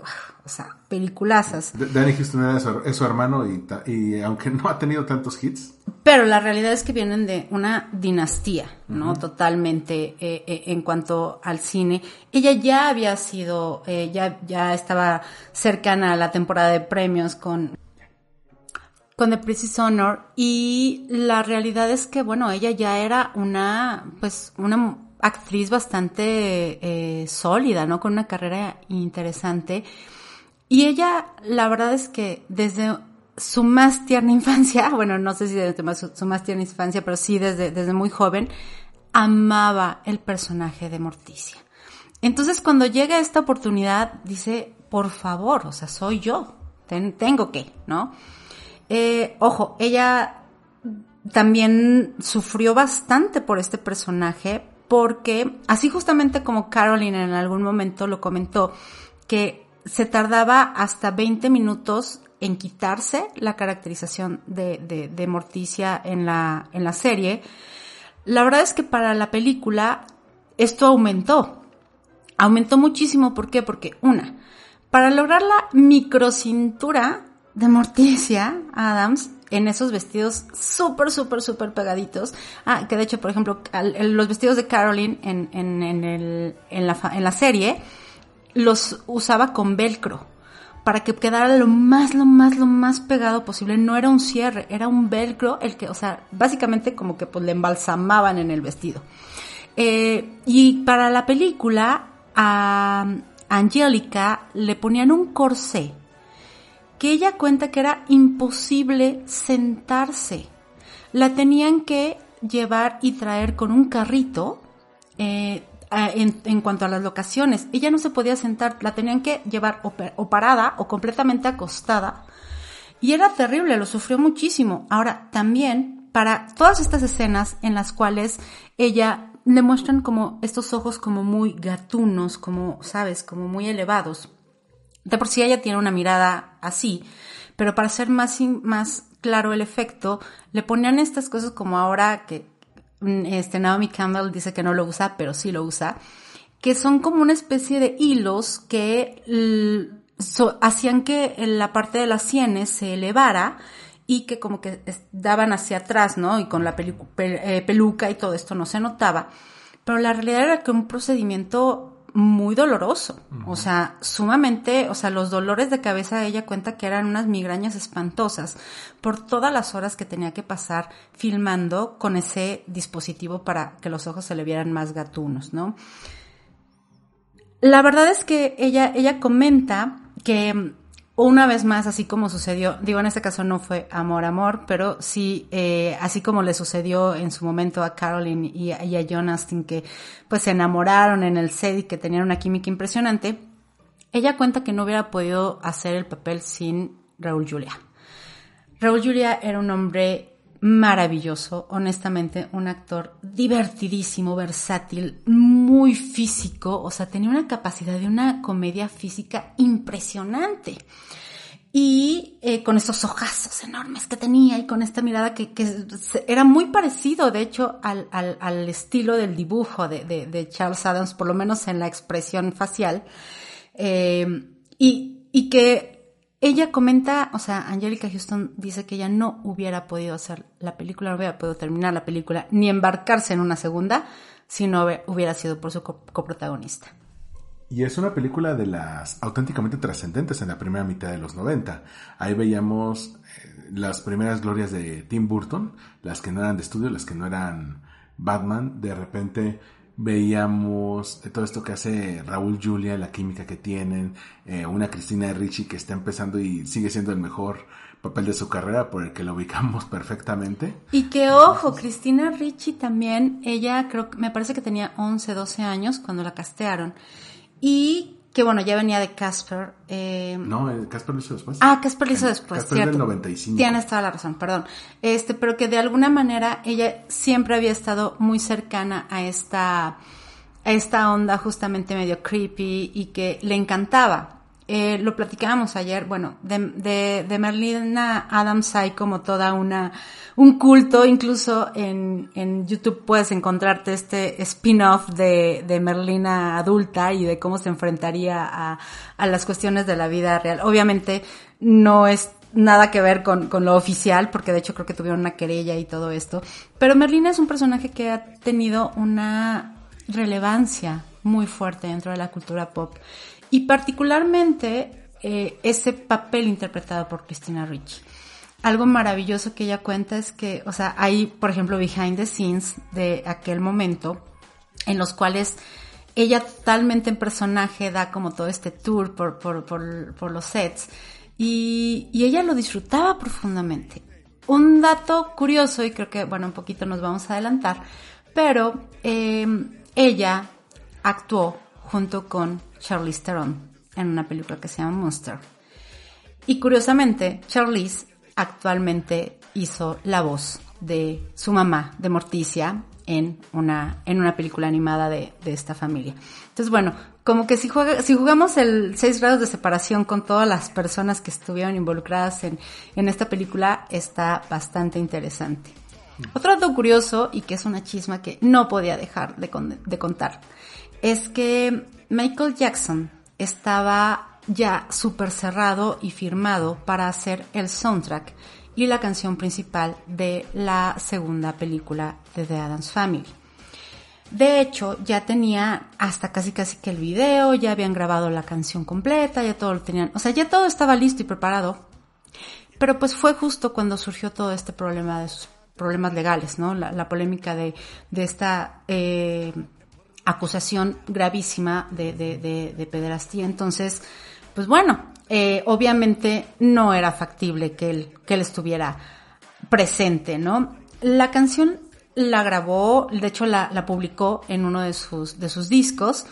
o sea, peliculazas. Danny Houston era su, es su hermano y, y aunque no ha tenido tantos hits, Pero la realidad es que vienen de una dinastía, ¿no? Totalmente eh, eh, en cuanto al cine. Ella ya había sido, eh, ya, ya estaba cercana a la temporada de premios con, con The Princess Honor y la realidad es que, bueno, ella ya era una, pues, una actriz bastante eh, sólida, ¿no? Con una carrera interesante. Y ella, la verdad es que desde su más tierna infancia, bueno, no sé si desde su, más tierna infancia, pero sí desde, desde muy joven, amaba el personaje de Morticia. Entonces cuando llega esta oportunidad, dice, por favor, o sea, soy yo, ten- tengo que, ¿no? Eh, ojo, ella también sufrió bastante por este personaje porque, así justamente como Caroline en algún momento lo comentó, que se tardaba hasta 20 minutos en quitarse la caracterización de, de, de Morticia en la, en la serie, la verdad es que para la película esto aumentó. Aumentó muchísimo, ¿por qué? Porque una, para lograr la microcintura de Morticia Adams en esos vestidos súper, súper, súper pegaditos. Ah, que de hecho, por ejemplo, los vestidos de Caroline en, en, en, el, en, la, en la serie los usaba con velcro para que quedara lo más, lo más, lo más pegado posible. No era un cierre, era un velcro el que, o sea, básicamente como que pues le embalsamaban en el vestido. Eh, y para la película, a Angélica le ponían un corsé que ella cuenta que era imposible sentarse. La tenían que llevar y traer con un carrito eh, en, cuanto a las locaciones. Ella no se podía sentar, la tenían que llevar o, o parada o completamente acostada. Y era terrible, lo sufrió muchísimo. Ahora, también para todas estas escenas en las cuales ella le muestran como estos ojos como muy gatunos, como, sabes, como muy elevados. De por sí ella tiene una mirada así, pero para hacer más, más claro el efecto, le ponían estas cosas como ahora que mm, este Naomi Campbell dice que no lo usa, pero sí lo usa, que son como una especie de hilos que hacían que la parte de las sienes se elevara y que como que daban hacia atrás, ¿no? Y con la eh, peluca y todo esto no se notaba. Pero la realidad era que un procedimiento muy doloroso, o sea, sumamente, o sea, los dolores de cabeza ella cuenta que eran unas migrañas espantosas por todas las horas que tenía que pasar filmando con ese dispositivo para que los ojos se le vieran más gatunos, ¿no? La verdad es que ella, ella comenta que una vez más, así como sucedió, digo, en este caso no fue amor, amor, pero sí, eh, así como le sucedió en su momento a Carolyn y, a John Astin, que pues se enamoraron en el set y que tenían una química impresionante, ella cuenta que no hubiera podido hacer el papel sin Raúl Julia. Raúl Julia era un hombre maravilloso, honestamente, un actor divertidísimo, versátil, muy físico, o sea, tenía una capacidad de una comedia física impresionante. Y eh, con esos ojazos enormes que tenía y con esta mirada que, era muy parecido, de hecho, al, al, estilo del dibujo de, de, Charles Adams, por lo menos en la expresión facial. Eh, y, y que ella comenta, o sea, Angelica Houston dice que ella no hubiera podido hacer la película, no hubiera podido terminar la película, ni embarcarse en una segunda, si no hubiera sido por su coprotagonista. Y es una película de las auténticamente trascendentes en la primera mitad de los 90. Ahí veíamos eh, las primeras glorias de Tim Burton, las que no eran de estudio, las que no eran Batman. De repente veíamos todo esto que hace Raúl Julia, la química que tienen, eh, una Cristina Ricci que está empezando y sigue siendo el mejor papel de su carrera por el que lo ubicamos perfectamente. Y que ojo, Cristina Ricci también, ella creo que me parece que tenía 11, 12 años cuando la castearon. Y que bueno, ya venía de Casper. Eh... No, Casper lo hizo después. Ah, Casper lo hizo después, Casper cierto. del 95. Tienes toda la razón, perdón. Este, pero que de alguna manera ella siempre había estado muy cercana a esta, a esta onda justamente medio creepy y que le encantaba. Eh, lo platicábamos ayer, bueno, de, de, de Merlina Adams hay como toda una, un culto, incluso en, en YouTube puedes encontrarte este spin-off de, de Merlina adulta y de cómo se enfrentaría a, a las cuestiones de la vida real. Obviamente no es nada que ver con, con, lo oficial, porque de hecho creo que tuvieron una querella y todo esto. Pero Merlina es un personaje que ha tenido una relevancia muy fuerte dentro de la cultura pop. Y particularmente eh, ese papel interpretado por Christina Ricci. Algo maravilloso que ella cuenta es que, o sea, hay, por ejemplo, behind the scenes de aquel momento en los cuales ella totalmente en personaje da como todo este tour por, por, por, por los sets y, y, ella lo disfrutaba profundamente. Un dato curioso, y creo que, bueno, un poquito nos vamos a adelantar, pero eh, ella actuó junto con Charlize Theron en una película que se llama Monster. Y curiosamente, Charlize actualmente hizo la voz de su mamá, de Morticia, en una, en una película animada de, de esta familia. Entonces, bueno, como que si, jugamos el 6 grados de separación con todas las personas que estuvieron involucradas en, en esta película, está bastante interesante. Otro dato curioso, y que es una chisma que no podía dejar de, de contar, es que Michael Jackson estaba ya súper cerrado y firmado para hacer el soundtrack y la canción principal de la segunda película de The Addams Family. De hecho, ya tenía hasta casi casi que el video, ya habían grabado la canción completa, ya todo lo tenían, o sea, ya todo estaba listo y preparado. Pero pues fue justo cuando surgió todo este problema de sus problemas legales, ¿no? La, polémica de, de esta eh, acusación gravísima de, de, de, pederastía. Entonces, pues bueno, eh, obviamente no era factible que él, que él estuviera presente, ¿no? La canción la grabó, de hecho la, la publicó en uno de sus, de sus discos.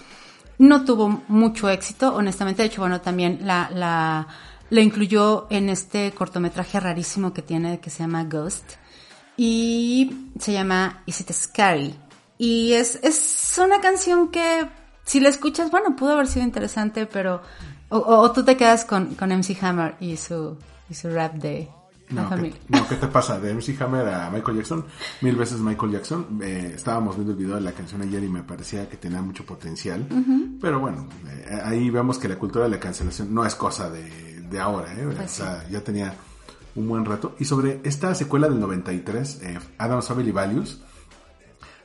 No tuvo mucho éxito, honestamente. De hecho, bueno, también la, la, la incluyó en este cortometraje rarísimo que tiene que se llama Ghost. Y se llama Is It Scary? Y es, es una canción que, si la escuchas, bueno, pudo haber sido interesante, pero... O, tú te quedas con, con MC Hammer y su, y su rap de, no, ¿qué, no, ¿qué te pasa? De MC Hammer a Michael Jackson, mil veces Michael Jackson. Eh, estábamos viendo el video de la canción ayer y me parecía que tenía mucho potencial. Pero bueno, eh, ahí vemos que la cultura de la cancelación no es cosa de, de ahora. ¿eh? Pues o sea, ya tenía un buen rato. Y sobre esta secuela del 93, eh, Adam's Family Values,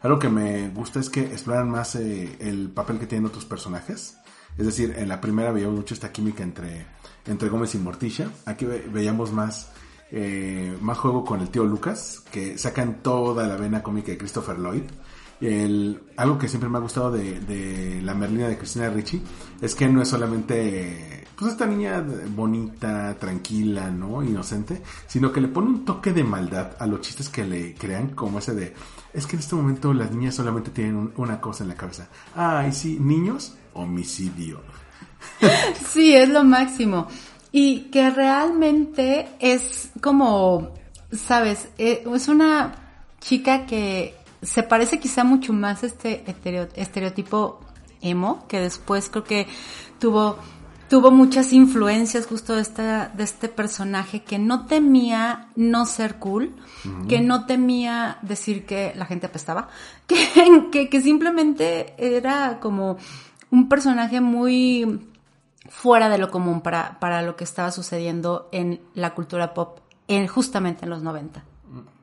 Algo que me gusta es que exploran más eh, el papel que tienen otros personajes. Es decir, en la primera veíamos mucho esta química entre, entre Gómez y Morticia. Aquí ve- veíamos más, eh, más juego con el tío Lucas, que sacan toda la vena cómica de Christopher Lloyd. El, algo que siempre me ha gustado de, de la Merlina de Cristina Ricci es que no es solamente pues esta niña bonita, tranquila, ¿no? Inocente, sino que le pone un toque de maldad a los chistes que le crean, como ese de, es que en este momento las niñas solamente tienen un- una cosa en la cabeza. Ay, sí, niños, homicidio. Sí, es lo máximo. Y que realmente es como, sabes, Eh, es una chica que se parece quizá mucho más a este estereo- estereotipo emo, que después creo que tuvo, tuvo muchas influencias justo de, esta, de este personaje que no temía no ser cool, que no temía decir que la gente apestaba, que, que, que simplemente era como un personaje muy fuera de lo común para, para lo que estaba sucediendo en la cultura pop en, justamente en los 90.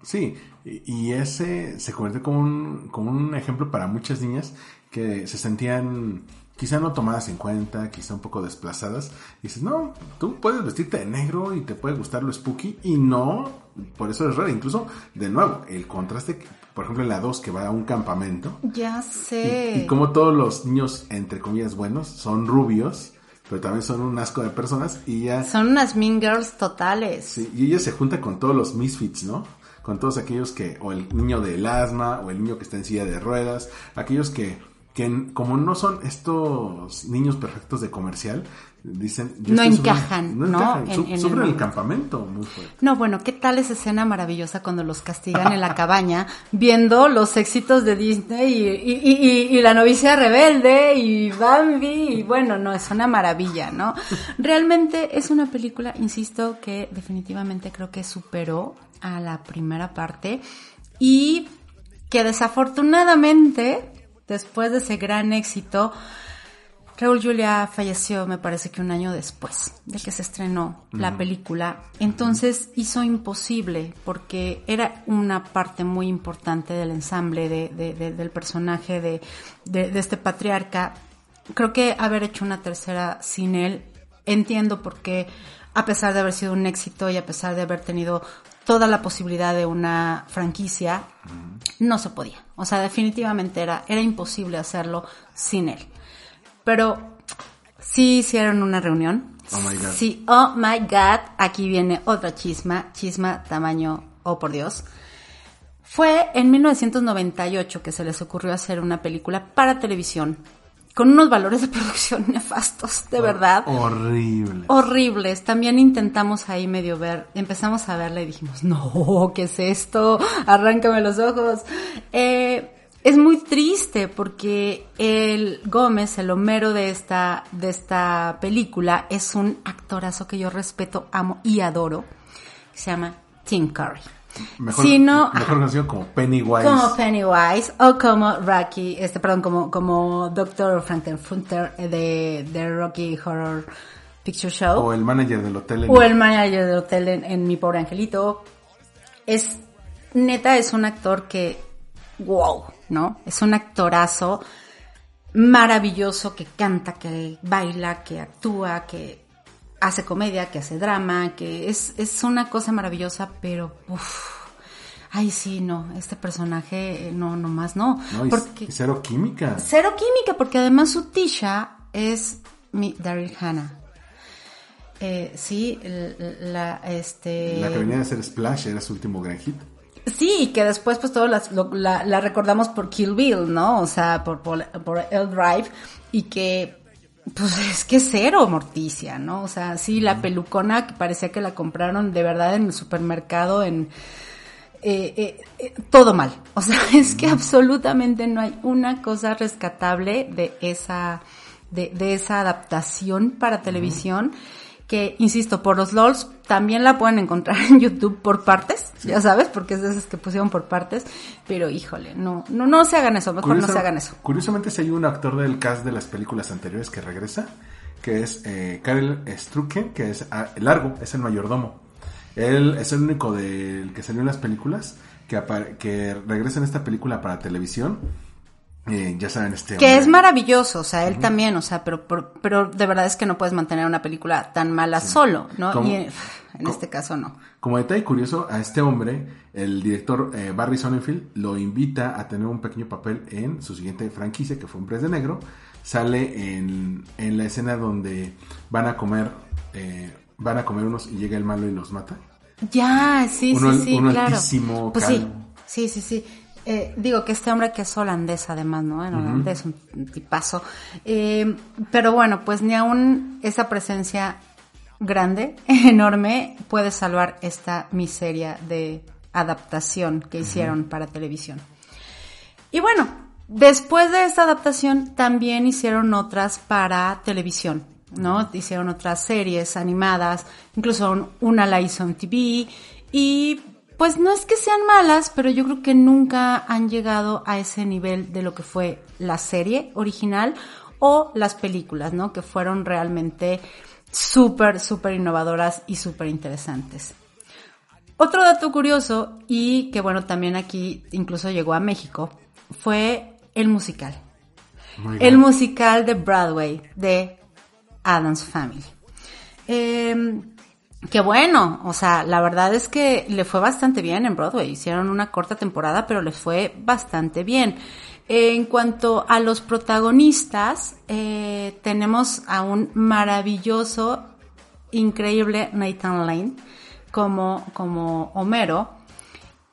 Sí, y y ese se convierte como un, como un ejemplo para muchas niñas que se sentían quizá no tomadas en cuenta, quizá un poco desplazadas. Y dices, no, tú puedes vestirte de negro y te puede gustar lo spooky y no, por eso es raro. Incluso, de nuevo, el contraste, por ejemplo, en la 2 que va a un campamento Ya y, sé. y como todos los niños, entre comillas, buenos, son rubios, pero también son un asco de personas y ya... Son unas mean girls totales. Sí, y ella se junta con todos los misfits, ¿no? Con todos aquellos que, o el niño del asma, o el niño que está en silla de ruedas, aquellos que, que como no son estos niños perfectos de comercial, dicen... yo No encajan, ¿no? encajan, En- su- en el campamento muy fuerte. No, bueno, ¿qué tal esa escena maravillosa cuando los castigan en la cabaña viendo los éxitos de Disney y, y- y- y- y la novicia rebelde y Bambi? Y bueno, no, es una maravilla, ¿no? Realmente es una película, insisto, que definitivamente creo que superó a la primera parte y que desafortunadamente, después de ese gran éxito, Raúl Julia falleció, me parece que un año después de que se estrenó la película. Entonces hizo imposible, porque era una parte muy importante del ensamble de, de- de- del personaje de, de- de este patriarca. Creo que haber hecho una tercera sin él, entiendo por qué, a pesar de haber sido un éxito y a pesar de haber tenido toda la posibilidad de una franquicia, no se podía. O sea, definitivamente era, era imposible hacerlo sin él. Pero sí hicieron una reunión. Oh my God. Sí, oh my god, aquí viene otra chisma, chisma tamaño, oh por Dios. Fue en 1998 que se les ocurrió hacer una película para televisión con unos valores de producción nefastos, de verdad Horrible. horribles. También intentamos ahí medio ver, empezamos a verla y dijimos, no, ¿qué es esto? Arráncame los ojos. Eh, es muy triste porque el Gómez, el Homero de esta, de esta película, es un actorazo que yo respeto, amo y adoro. Se llama Tim Curry. Mejor, Si no- mejor conocido como Pennywise. Como Pennywise o como Rocky, este, perdón, como, como Dr. Frankenfunter de, de Rocky Horror Picture Show. O el manager del hotel. en- O el manager del hotel en, en Mi Pobre Angelito. Es, neta, es un actor que, wow, ¿no? Es un actorazo maravilloso que canta, que baila, que actúa, que hace comedia, que hace drama, que es, es una cosa maravillosa, pero, uff, ay sí, no, este personaje, eh, no, nomás no. No, y, porque, y cero química. Cero química, porque además su Tisha es mi Daryl Hannah. Eh, sí, la, este... La que venía de hacer Splash era su último gran hit. Sí, y que después pues todos las- lo- la, la recordamos por Kill Bill, ¿no? O sea, por, por, por El Drive, y que pues es que cero Morticia, ¿no? O sea, sí, la pelucona que parecía que la compraron de verdad en el supermercado en... eh, eh, eh, todo mal. O sea, es que absolutamente no hay una cosa rescatable de esa, de, de esa adaptación para televisión que, insisto, por los LOLs también la pueden encontrar en YouTube por partes, ya sabes, porque es de esas que pusieron por partes, pero híjole, no, no, no se hagan eso, mejor no se hagan eso. Curiosamente, si hay un actor del cast de las películas anteriores que regresa, que es eh, Karel Strucken, que es ah, Largo, es el mayordomo. Él es el único del que salió en las películas que, que regresa en esta película para televisión. Eh, ya saben, este Que hombre- es maravilloso, o sea, él también, o sea, pero, pero, pero de verdad es que no puedes mantener una película tan mala solo, ¿no? Y en, este caso no. Como detalle curioso, a este hombre, el director eh, Barry Sonnenfeld lo invita a tener un pequeño papel en su siguiente franquicia, que fue Hombres de Negro. Sale en, en la escena donde van a comer, eh, van a comer unos y llega el malo y los mata. Ya, sí, Uno- sí, sí, uno claro. altísimo, pues sí, sí, sí, sí. Eh, digo que este hombre que es holandés además, ¿no? En holandés, un tipazo. Eh, pero bueno, pues ni aún esa presencia grande, enorme, puede salvar esta miseria de adaptación que hicieron para televisión. Y bueno, después de esta adaptación también hicieron otras para televisión, ¿no? Hicieron otras series animadas, incluso un- una la hizo en TV y pues no es que sean malas, pero yo creo que nunca han llegado a ese nivel de lo que fue la serie original o las películas, ¿no? Que fueron realmente súper, súper innovadoras y súper interesantes. Otro dato curioso y que bueno, también aquí incluso llegó a México, fue el musical. El musical de Broadway de Adams Family. Eh, que bueno, o sea, la verdad es que le fue bastante bien en Broadway. Hicieron una corta temporada, pero le fue bastante bien. En cuanto a los protagonistas, eh, tenemos a un maravilloso, increíble Nathan Lane como, como Homero,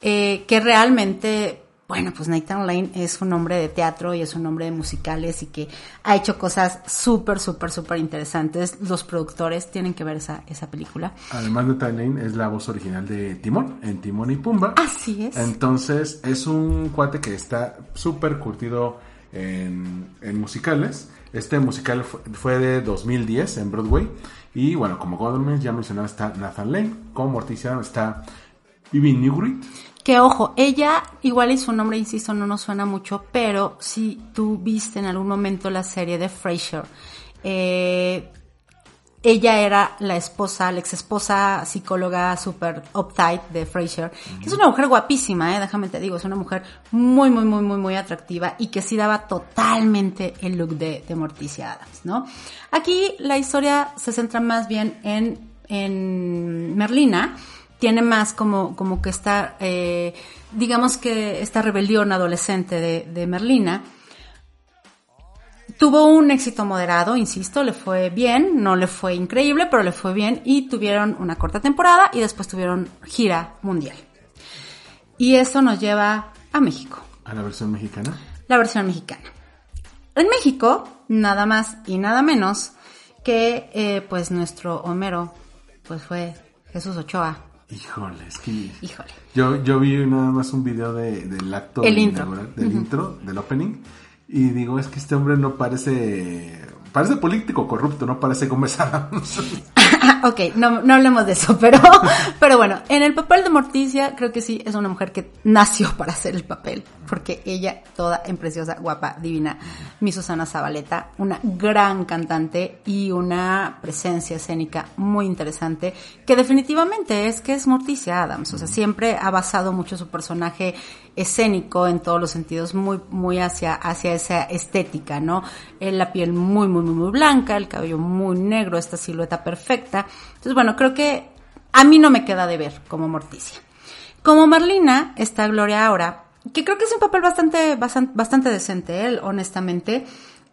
eh, que realmente, bueno, pues Nathan Lane es un hombre de teatro y es un hombre de musicales y que ha hecho cosas súper, súper, súper interesantes. Los productores tienen que ver esa, esa película. Además de Lane es la voz original de Timón, en Timón y Pumba. Así es. Entonces es un cuate que está súper curtido en, en musicales. Este musical fue, de 2010 en Broadway. Y bueno, como Godman ya mencionaba, está Nathan Lane. Como Morticia está Vivi Newgrit. Que ojo, ella, igual y su nombre, insisto, no nos suena mucho, pero si tú viste en algún momento la serie de Frasier, eh, ella era la esposa, la ex esposa psicóloga super uptight de Frasier, que es una mujer guapísima, eh, déjame te digo, es una mujer muy, muy, muy, muy, muy atractiva y que sí daba totalmente el look de, de Morticia Adams, ¿no? Aquí la historia se centra más bien en, en Merlina, tiene más como, como que esta, eh, digamos que esta rebelión adolescente de, de Merlina. Tuvo un éxito moderado, insisto, le fue bien, no le fue increíble, pero le fue bien y tuvieron una corta temporada y después tuvieron gira mundial. Y eso nos lleva a México, A la versión mexicana. la versión mexicana. En México, nada más y nada menos que eh, pues nuestro Homero, pues fue Jesús Ochoa. Híjole, es que... Híjole. Yo, yo vi nada más un video de, del acto El intro. inaugural, del intro, del opening, y digo, es que este hombre no parece, parece político corrupto, no parece Gómez Adams. ok, no, no hablemos de eso, pero, pero bueno, en el papel de Morticia creo que sí es una mujer que nació para hacer el papel, porque ella toda en preciosa, guapa, divina, mi Susana Zabaleta, una gran cantante y una presencia escénica muy interesante, que definitivamente es que es Morticia Adams, o sea, siempre ha basado mucho su personaje escénico en todos los sentidos, muy, muy hacia, hacia esa estética, ¿no? Eh, La piel muy, muy, muy, muy blanca, el cabello muy negro, esta silueta perfecta. Entonces, bueno, creo que a mí no me queda de ver como Morticia. Como Marlina está Gloria Aura, que creo que es un papel bastante, bastante, bastante decente, él, honestamente.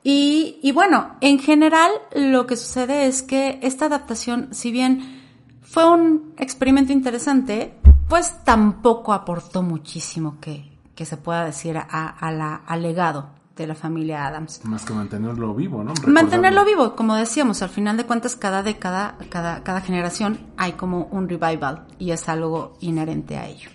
Y, y bueno, en general lo que sucede es que esta adaptación, si bien fue un experimento interesante, pues tampoco aportó muchísimo que, que se pueda decir a, a la, al legado de la familia Adams. Más que mantenerlo vivo, ¿no? Mantenerlo vivo, como decíamos, al final de cuentas, cada década, cada, cada generación hay como un revival y es algo inherente a ello.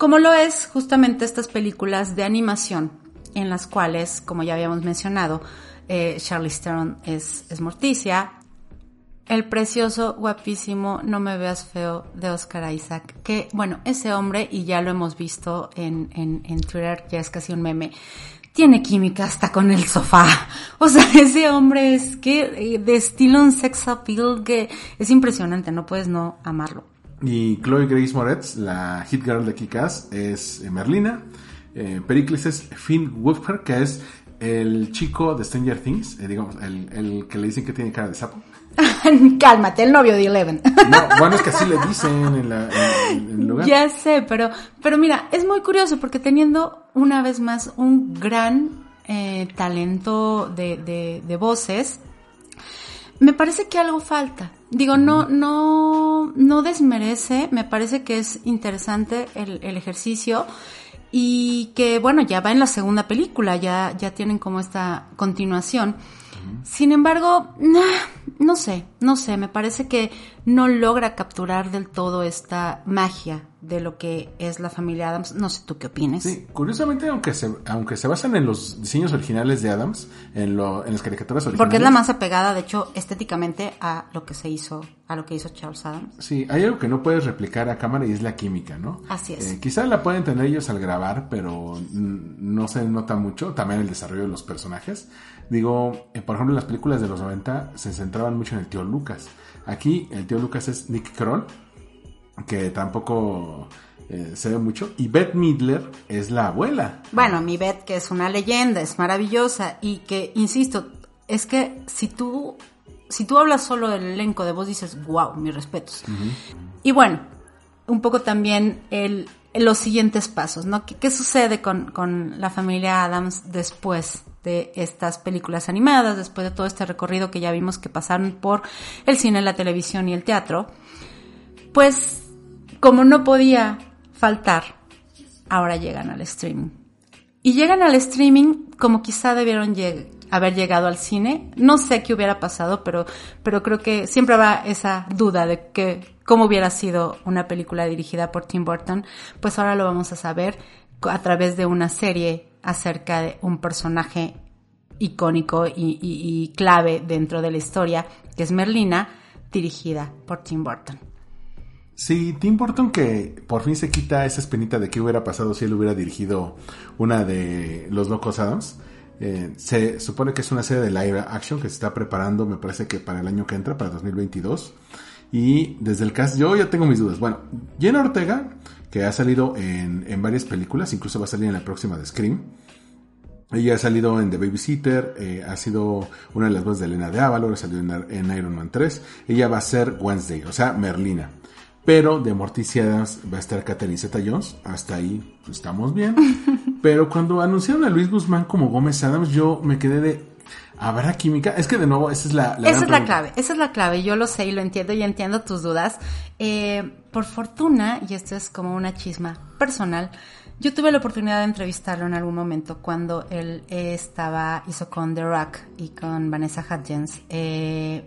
Como lo es justamente estas películas de animación en las cuales, como ya habíamos mencionado, eh, Charlize Theron es, es Morticia, el precioso, guapísimo, no me veas feo de Oscar Isaac, que bueno, ese hombre, y ya lo hemos visto en, en, en Twitter, ya es casi un meme, tiene química hasta con el sofá. O sea, ese hombre es que eh, de estilo un sex appeal que es impresionante, no puedes no amarlo. Y Chloe Grace Moretz, la hit girl de Kikas, es eh, Merlina. Eh, Pericles es Finn Wolfhard, que es el chico de Stranger Things, eh, digamos, el, el que le dicen que tiene cara de sapo. Cálmate, el novio de Eleven. No, bueno, es que así le dicen en, la, en- en el lugar. Ya sé, pero, pero mira, es muy curioso porque teniendo una vez más un gran eh, talento de, de, de voces, me parece que algo falta. Digo, no, no, no desmerece, me parece que es interesante el, el ejercicio y que bueno, ya va en la segunda película, ya, ya tienen como esta continuación. Sin embargo, no sé, no sé, me parece que no logra capturar del todo esta magia de lo que es la familia Adams. No sé tú qué opines. Sí, curiosamente, aunque se, aunque se basan en los diseños originales de Adams, en, lo, en las caricaturas originales. Porque es la más apegada, de hecho, estéticamente a lo que se hizo, a lo que hizo Charles Adams. Sí, hay algo que no puedes replicar a cámara y es la química, ¿no? Así es. Eh, quizá la pueden tener ellos al grabar, pero no se nota mucho. También el desarrollo de los personajes. Digo, eh, por ejemplo, en las películas de los 90 se centraban mucho en el tío Lucas. Aquí el tío Lucas es Nick Kroll, que tampoco eh, se ve mucho. Y Beth Midler es la abuela. Bueno, mi Beth, que es una leyenda, es maravillosa y que, insisto, es que si tú, si tú hablas solo del elenco de voz, dices, wow, mis respetos. Y bueno, un poco también el, los siguientes pasos, ¿no? ¿Qué, qué sucede con, con la familia Adams después de estas películas animadas, después de todo este recorrido que ya vimos que pasaron por el cine, la televisión y el teatro? Pues, como no podía faltar, ahora llegan al streaming. Y llegan al streaming como quizá debieron haber llegado al cine. No sé qué hubiera pasado, pero, pero creo que siempre va esa duda de que cómo hubiera sido una película dirigida por Tim Burton. Pues ahora lo vamos a saber a través de una serie acerca de un personaje icónico y- y clave dentro de la historia, que es Merlina, dirigida por Tim Burton. Sí, Tim Burton que por fin se quita esa espinita de qué hubiera pasado si él hubiera dirigido una de Los Locos Adams. Eh, se supone que es una serie de live action que se está preparando, me parece que para el año que entra, para 2022. Y desde el cast, yo ya tengo mis dudas. Bueno, Jenna Ortega, que ha salido en, en varias películas, incluso va a salir en la próxima de Scream. Ella ha salido en The Babysitter, eh, ha sido una de las voces de Elena de Avalor, ha salido en, en Iron Man 3. Ella va a ser Wednesday, o sea, Merlina. Pero de Morticia Adams va a estar Catherine Zeta-Jones. Hasta ahí pues, estamos bien. Pero cuando anunciaron a Luis Guzmán como Gómez Adams, yo me quedé de... ¿Habrá química? Es que de nuevo, esa es la... la esa es la clave, esa es la clave, yo lo sé y lo entiendo y entiendo tus dudas. Eh, por fortuna, y esto es como una chisma personal, yo tuve la oportunidad de entrevistarlo en algún momento cuando él eh, estaba, hizo con The Rock y con Vanessa Hudgens eh,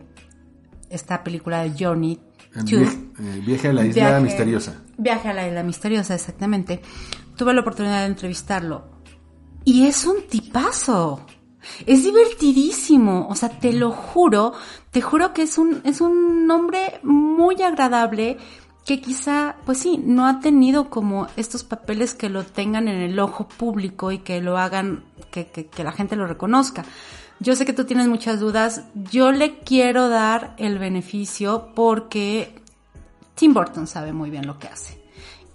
esta película de Journey viaje, el viaje a la isla Viaje- misteriosa. Viaje a la isla misteriosa, exactamente. Tuve la oportunidad de entrevistarlo. Y es un tipazo. Es divertidísimo. O sea, te lo juro, te juro que es un, es un hombre muy agradable que quizá, pues sí, no ha tenido como estos papeles que lo tengan en el ojo público y que lo hagan, que, que, que la gente lo reconozca. Yo sé que tú tienes muchas dudas. Yo le quiero dar el beneficio porque Tim Burton sabe muy bien lo que hace.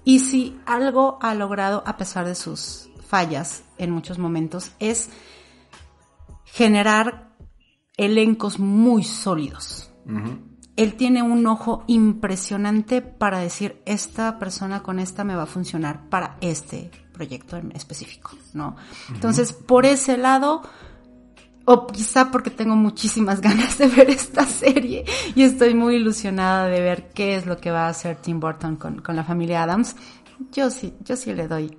Y si algo ha logrado, a pesar de sus fallas en muchos momentos, es generar elencos muy sólidos. Él tiene un ojo impresionante para decir, esta persona con esta me va a funcionar para este proyecto en específico, ¿no? Entonces, por ese lado, o quizá porque tengo muchísimas ganas de ver esta serie y estoy muy ilusionada de ver qué es lo que va a hacer Tim Burton con, con la familia Adams. Yo sí, yo sí le doy,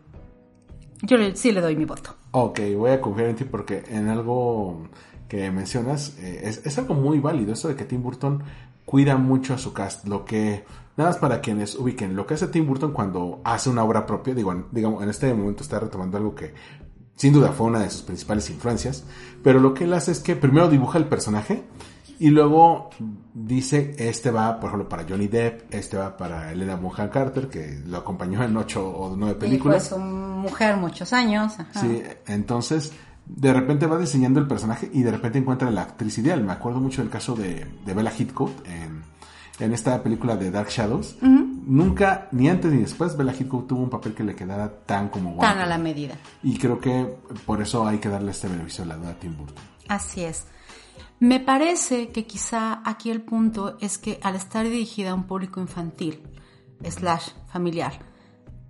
yo le- sí le doy mi voto. Ok, voy a confiar en ti porque en algo que mencionas eh, es, es algo muy válido, eso de que Tim Burton cuida mucho a su cast, lo que, nada más para quienes ubiquen, lo que hace Tim Burton cuando hace una obra propia, digo, digamos, en este momento está retomando algo que sin duda fue una de sus principales influencias, pero lo que él hace es que primero dibuja el personaje y luego dice, este va, por ejemplo, para Johnny Depp, este va para Elena Bonham Carter, que lo acompañó en ocho o nueve películas. Y fue su mujer muchos años. ajá. Sí, entonces de repente va diseñando el personaje y de repente encuentra la actriz ideal. Me acuerdo mucho del caso de, de Bella Heathcote en, en esta película de Dark Shadows, nunca, ni antes ni después, Bella Heathcote tuvo un papel que le quedara tan como guapo. Tan a la medida. Y creo que por eso hay que darle este beneficio a la duda a Tim Burton. Así es. Me parece que quizá aquí el punto es que al estar dirigida a un público infantil, slash familiar,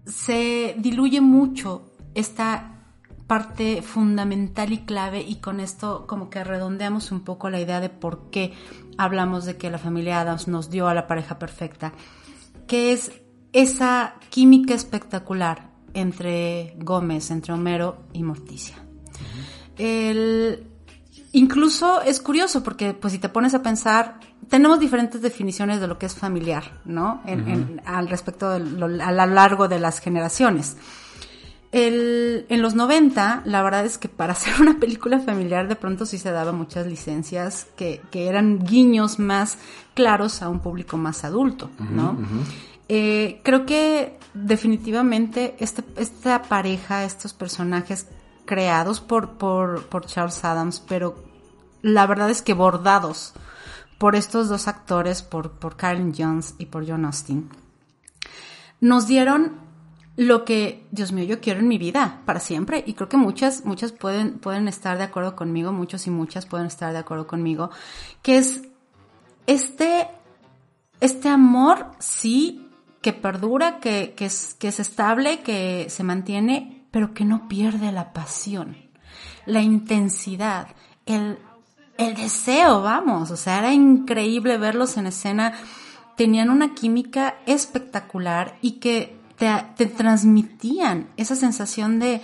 se diluye mucho esta parte fundamental y clave y con esto como que redondeamos un poco la idea de por qué hablamos de que la familia Adams nos dio a la pareja perfecta, que es esa química espectacular entre Gómez, entre Homero y Morticia. El, incluso es curioso porque pues si te pones a pensar, tenemos diferentes definiciones de lo que es familiar, ¿no? al respecto a lo largo de las generaciones. El, en los 90, la verdad es que para hacer una película familiar de pronto sí se daba muchas licencias que, que eran guiños más claros a un público más adulto, ¿no? Eh, creo que definitivamente este, esta pareja, estos personajes creados por, por, por Charles Adams, pero la verdad es que bordados por estos dos actores, por, por Karen Jones y por John Austin, nos dieron lo que, Dios mío, yo quiero en mi vida para siempre. Y creo que muchas, muchas pueden, pueden estar de acuerdo conmigo, muchos y muchas pueden estar de acuerdo conmigo, que es este, este amor, sí, que perdura, que, que, es, que es estable, que se mantiene, pero que no pierde la pasión, la intensidad, el, el deseo, vamos. O sea, era increíble verlos en escena. Tenían una química espectacular y que te, transmitían esa sensación de,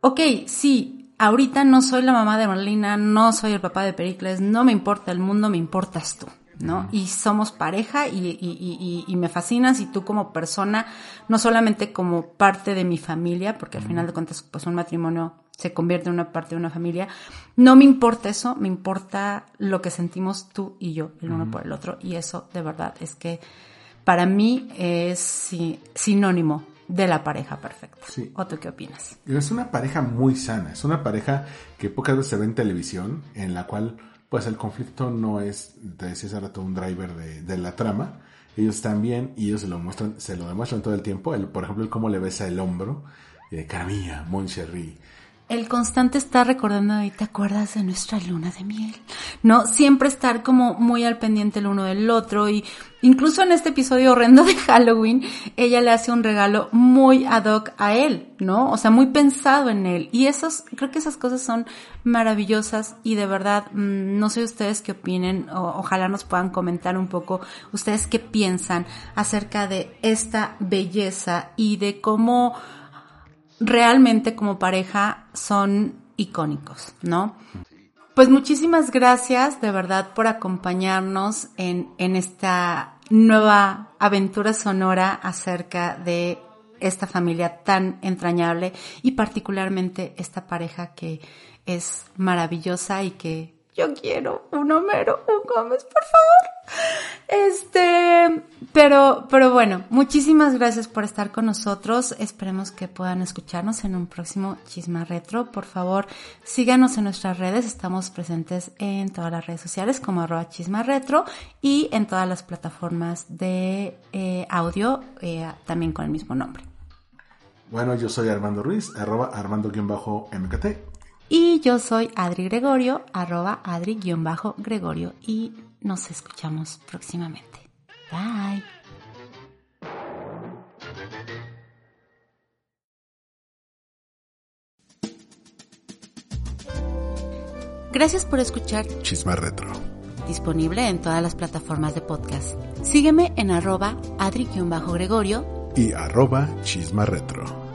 ok, sí, ahorita no soy la mamá de Marlina, no soy el papá de Pericles, no me importa el mundo, me importas tú. ¿no? Y somos pareja y, me fascinas y tú como persona, no solamente como parte de mi familia, porque al final de cuentas, pues un matrimonio se convierte en una parte de una familia, no me importa eso, me importa lo que sentimos tú y yo, el uno por el otro, y eso de verdad es que para mí es sinónimo de la pareja perfecta. Sí. ¿O tú qué opinas? Es una pareja muy sana, es una pareja que pocas veces se ve en televisión, en la cual pues el conflicto no es, te decía hace rato, un driver de, la trama. Ellos están bien y ellos se lo muestran, se lo demuestran todo el tiempo. El, por ejemplo, el cómo le besa el hombro, de Caramía, Moncherry, el constante estar recordando ¿te acuerdas de nuestra luna de miel? No, siempre estar como muy al pendiente el uno del otro y incluso en este episodio horrendo de Halloween, ella le hace un regalo muy ad hoc a él, ¿no? O sea, muy pensado en él. Y esos, creo que esas cosas son maravillosas y de verdad, mm, no sé ustedes qué opinen, o, ojalá nos puedan comentar un poco ustedes qué piensan acerca de esta belleza y de cómo realmente como pareja son icónicos, ¿no? Pues muchísimas gracias de verdad por acompañarnos en, en esta nueva aventura sonora acerca de esta familia tan entrañable y particularmente esta pareja que es maravillosa y que yo quiero un Homero, un Gómez, por favor. Este, pero, pero bueno, muchísimas gracias por estar con nosotros. Esperemos que puedan escucharnos en un próximo Chisma Retro. Por favor, síganos en nuestras redes. Estamos presentes en todas las redes sociales como arroba Chisma Retro y en todas las plataformas de eh, audio eh, también con el mismo nombre. Bueno, yo soy Armando Ruiz, arroba armando-mkt. Y yo soy Adri Gregorio, arroba Adri-Gregorio. Y nos escuchamos próximamente. Bye. Gracias por escuchar Chisma Retro. Disponible en todas las plataformas de podcast. Sígueme en arroba adri-gregorio y arroba chisma retro.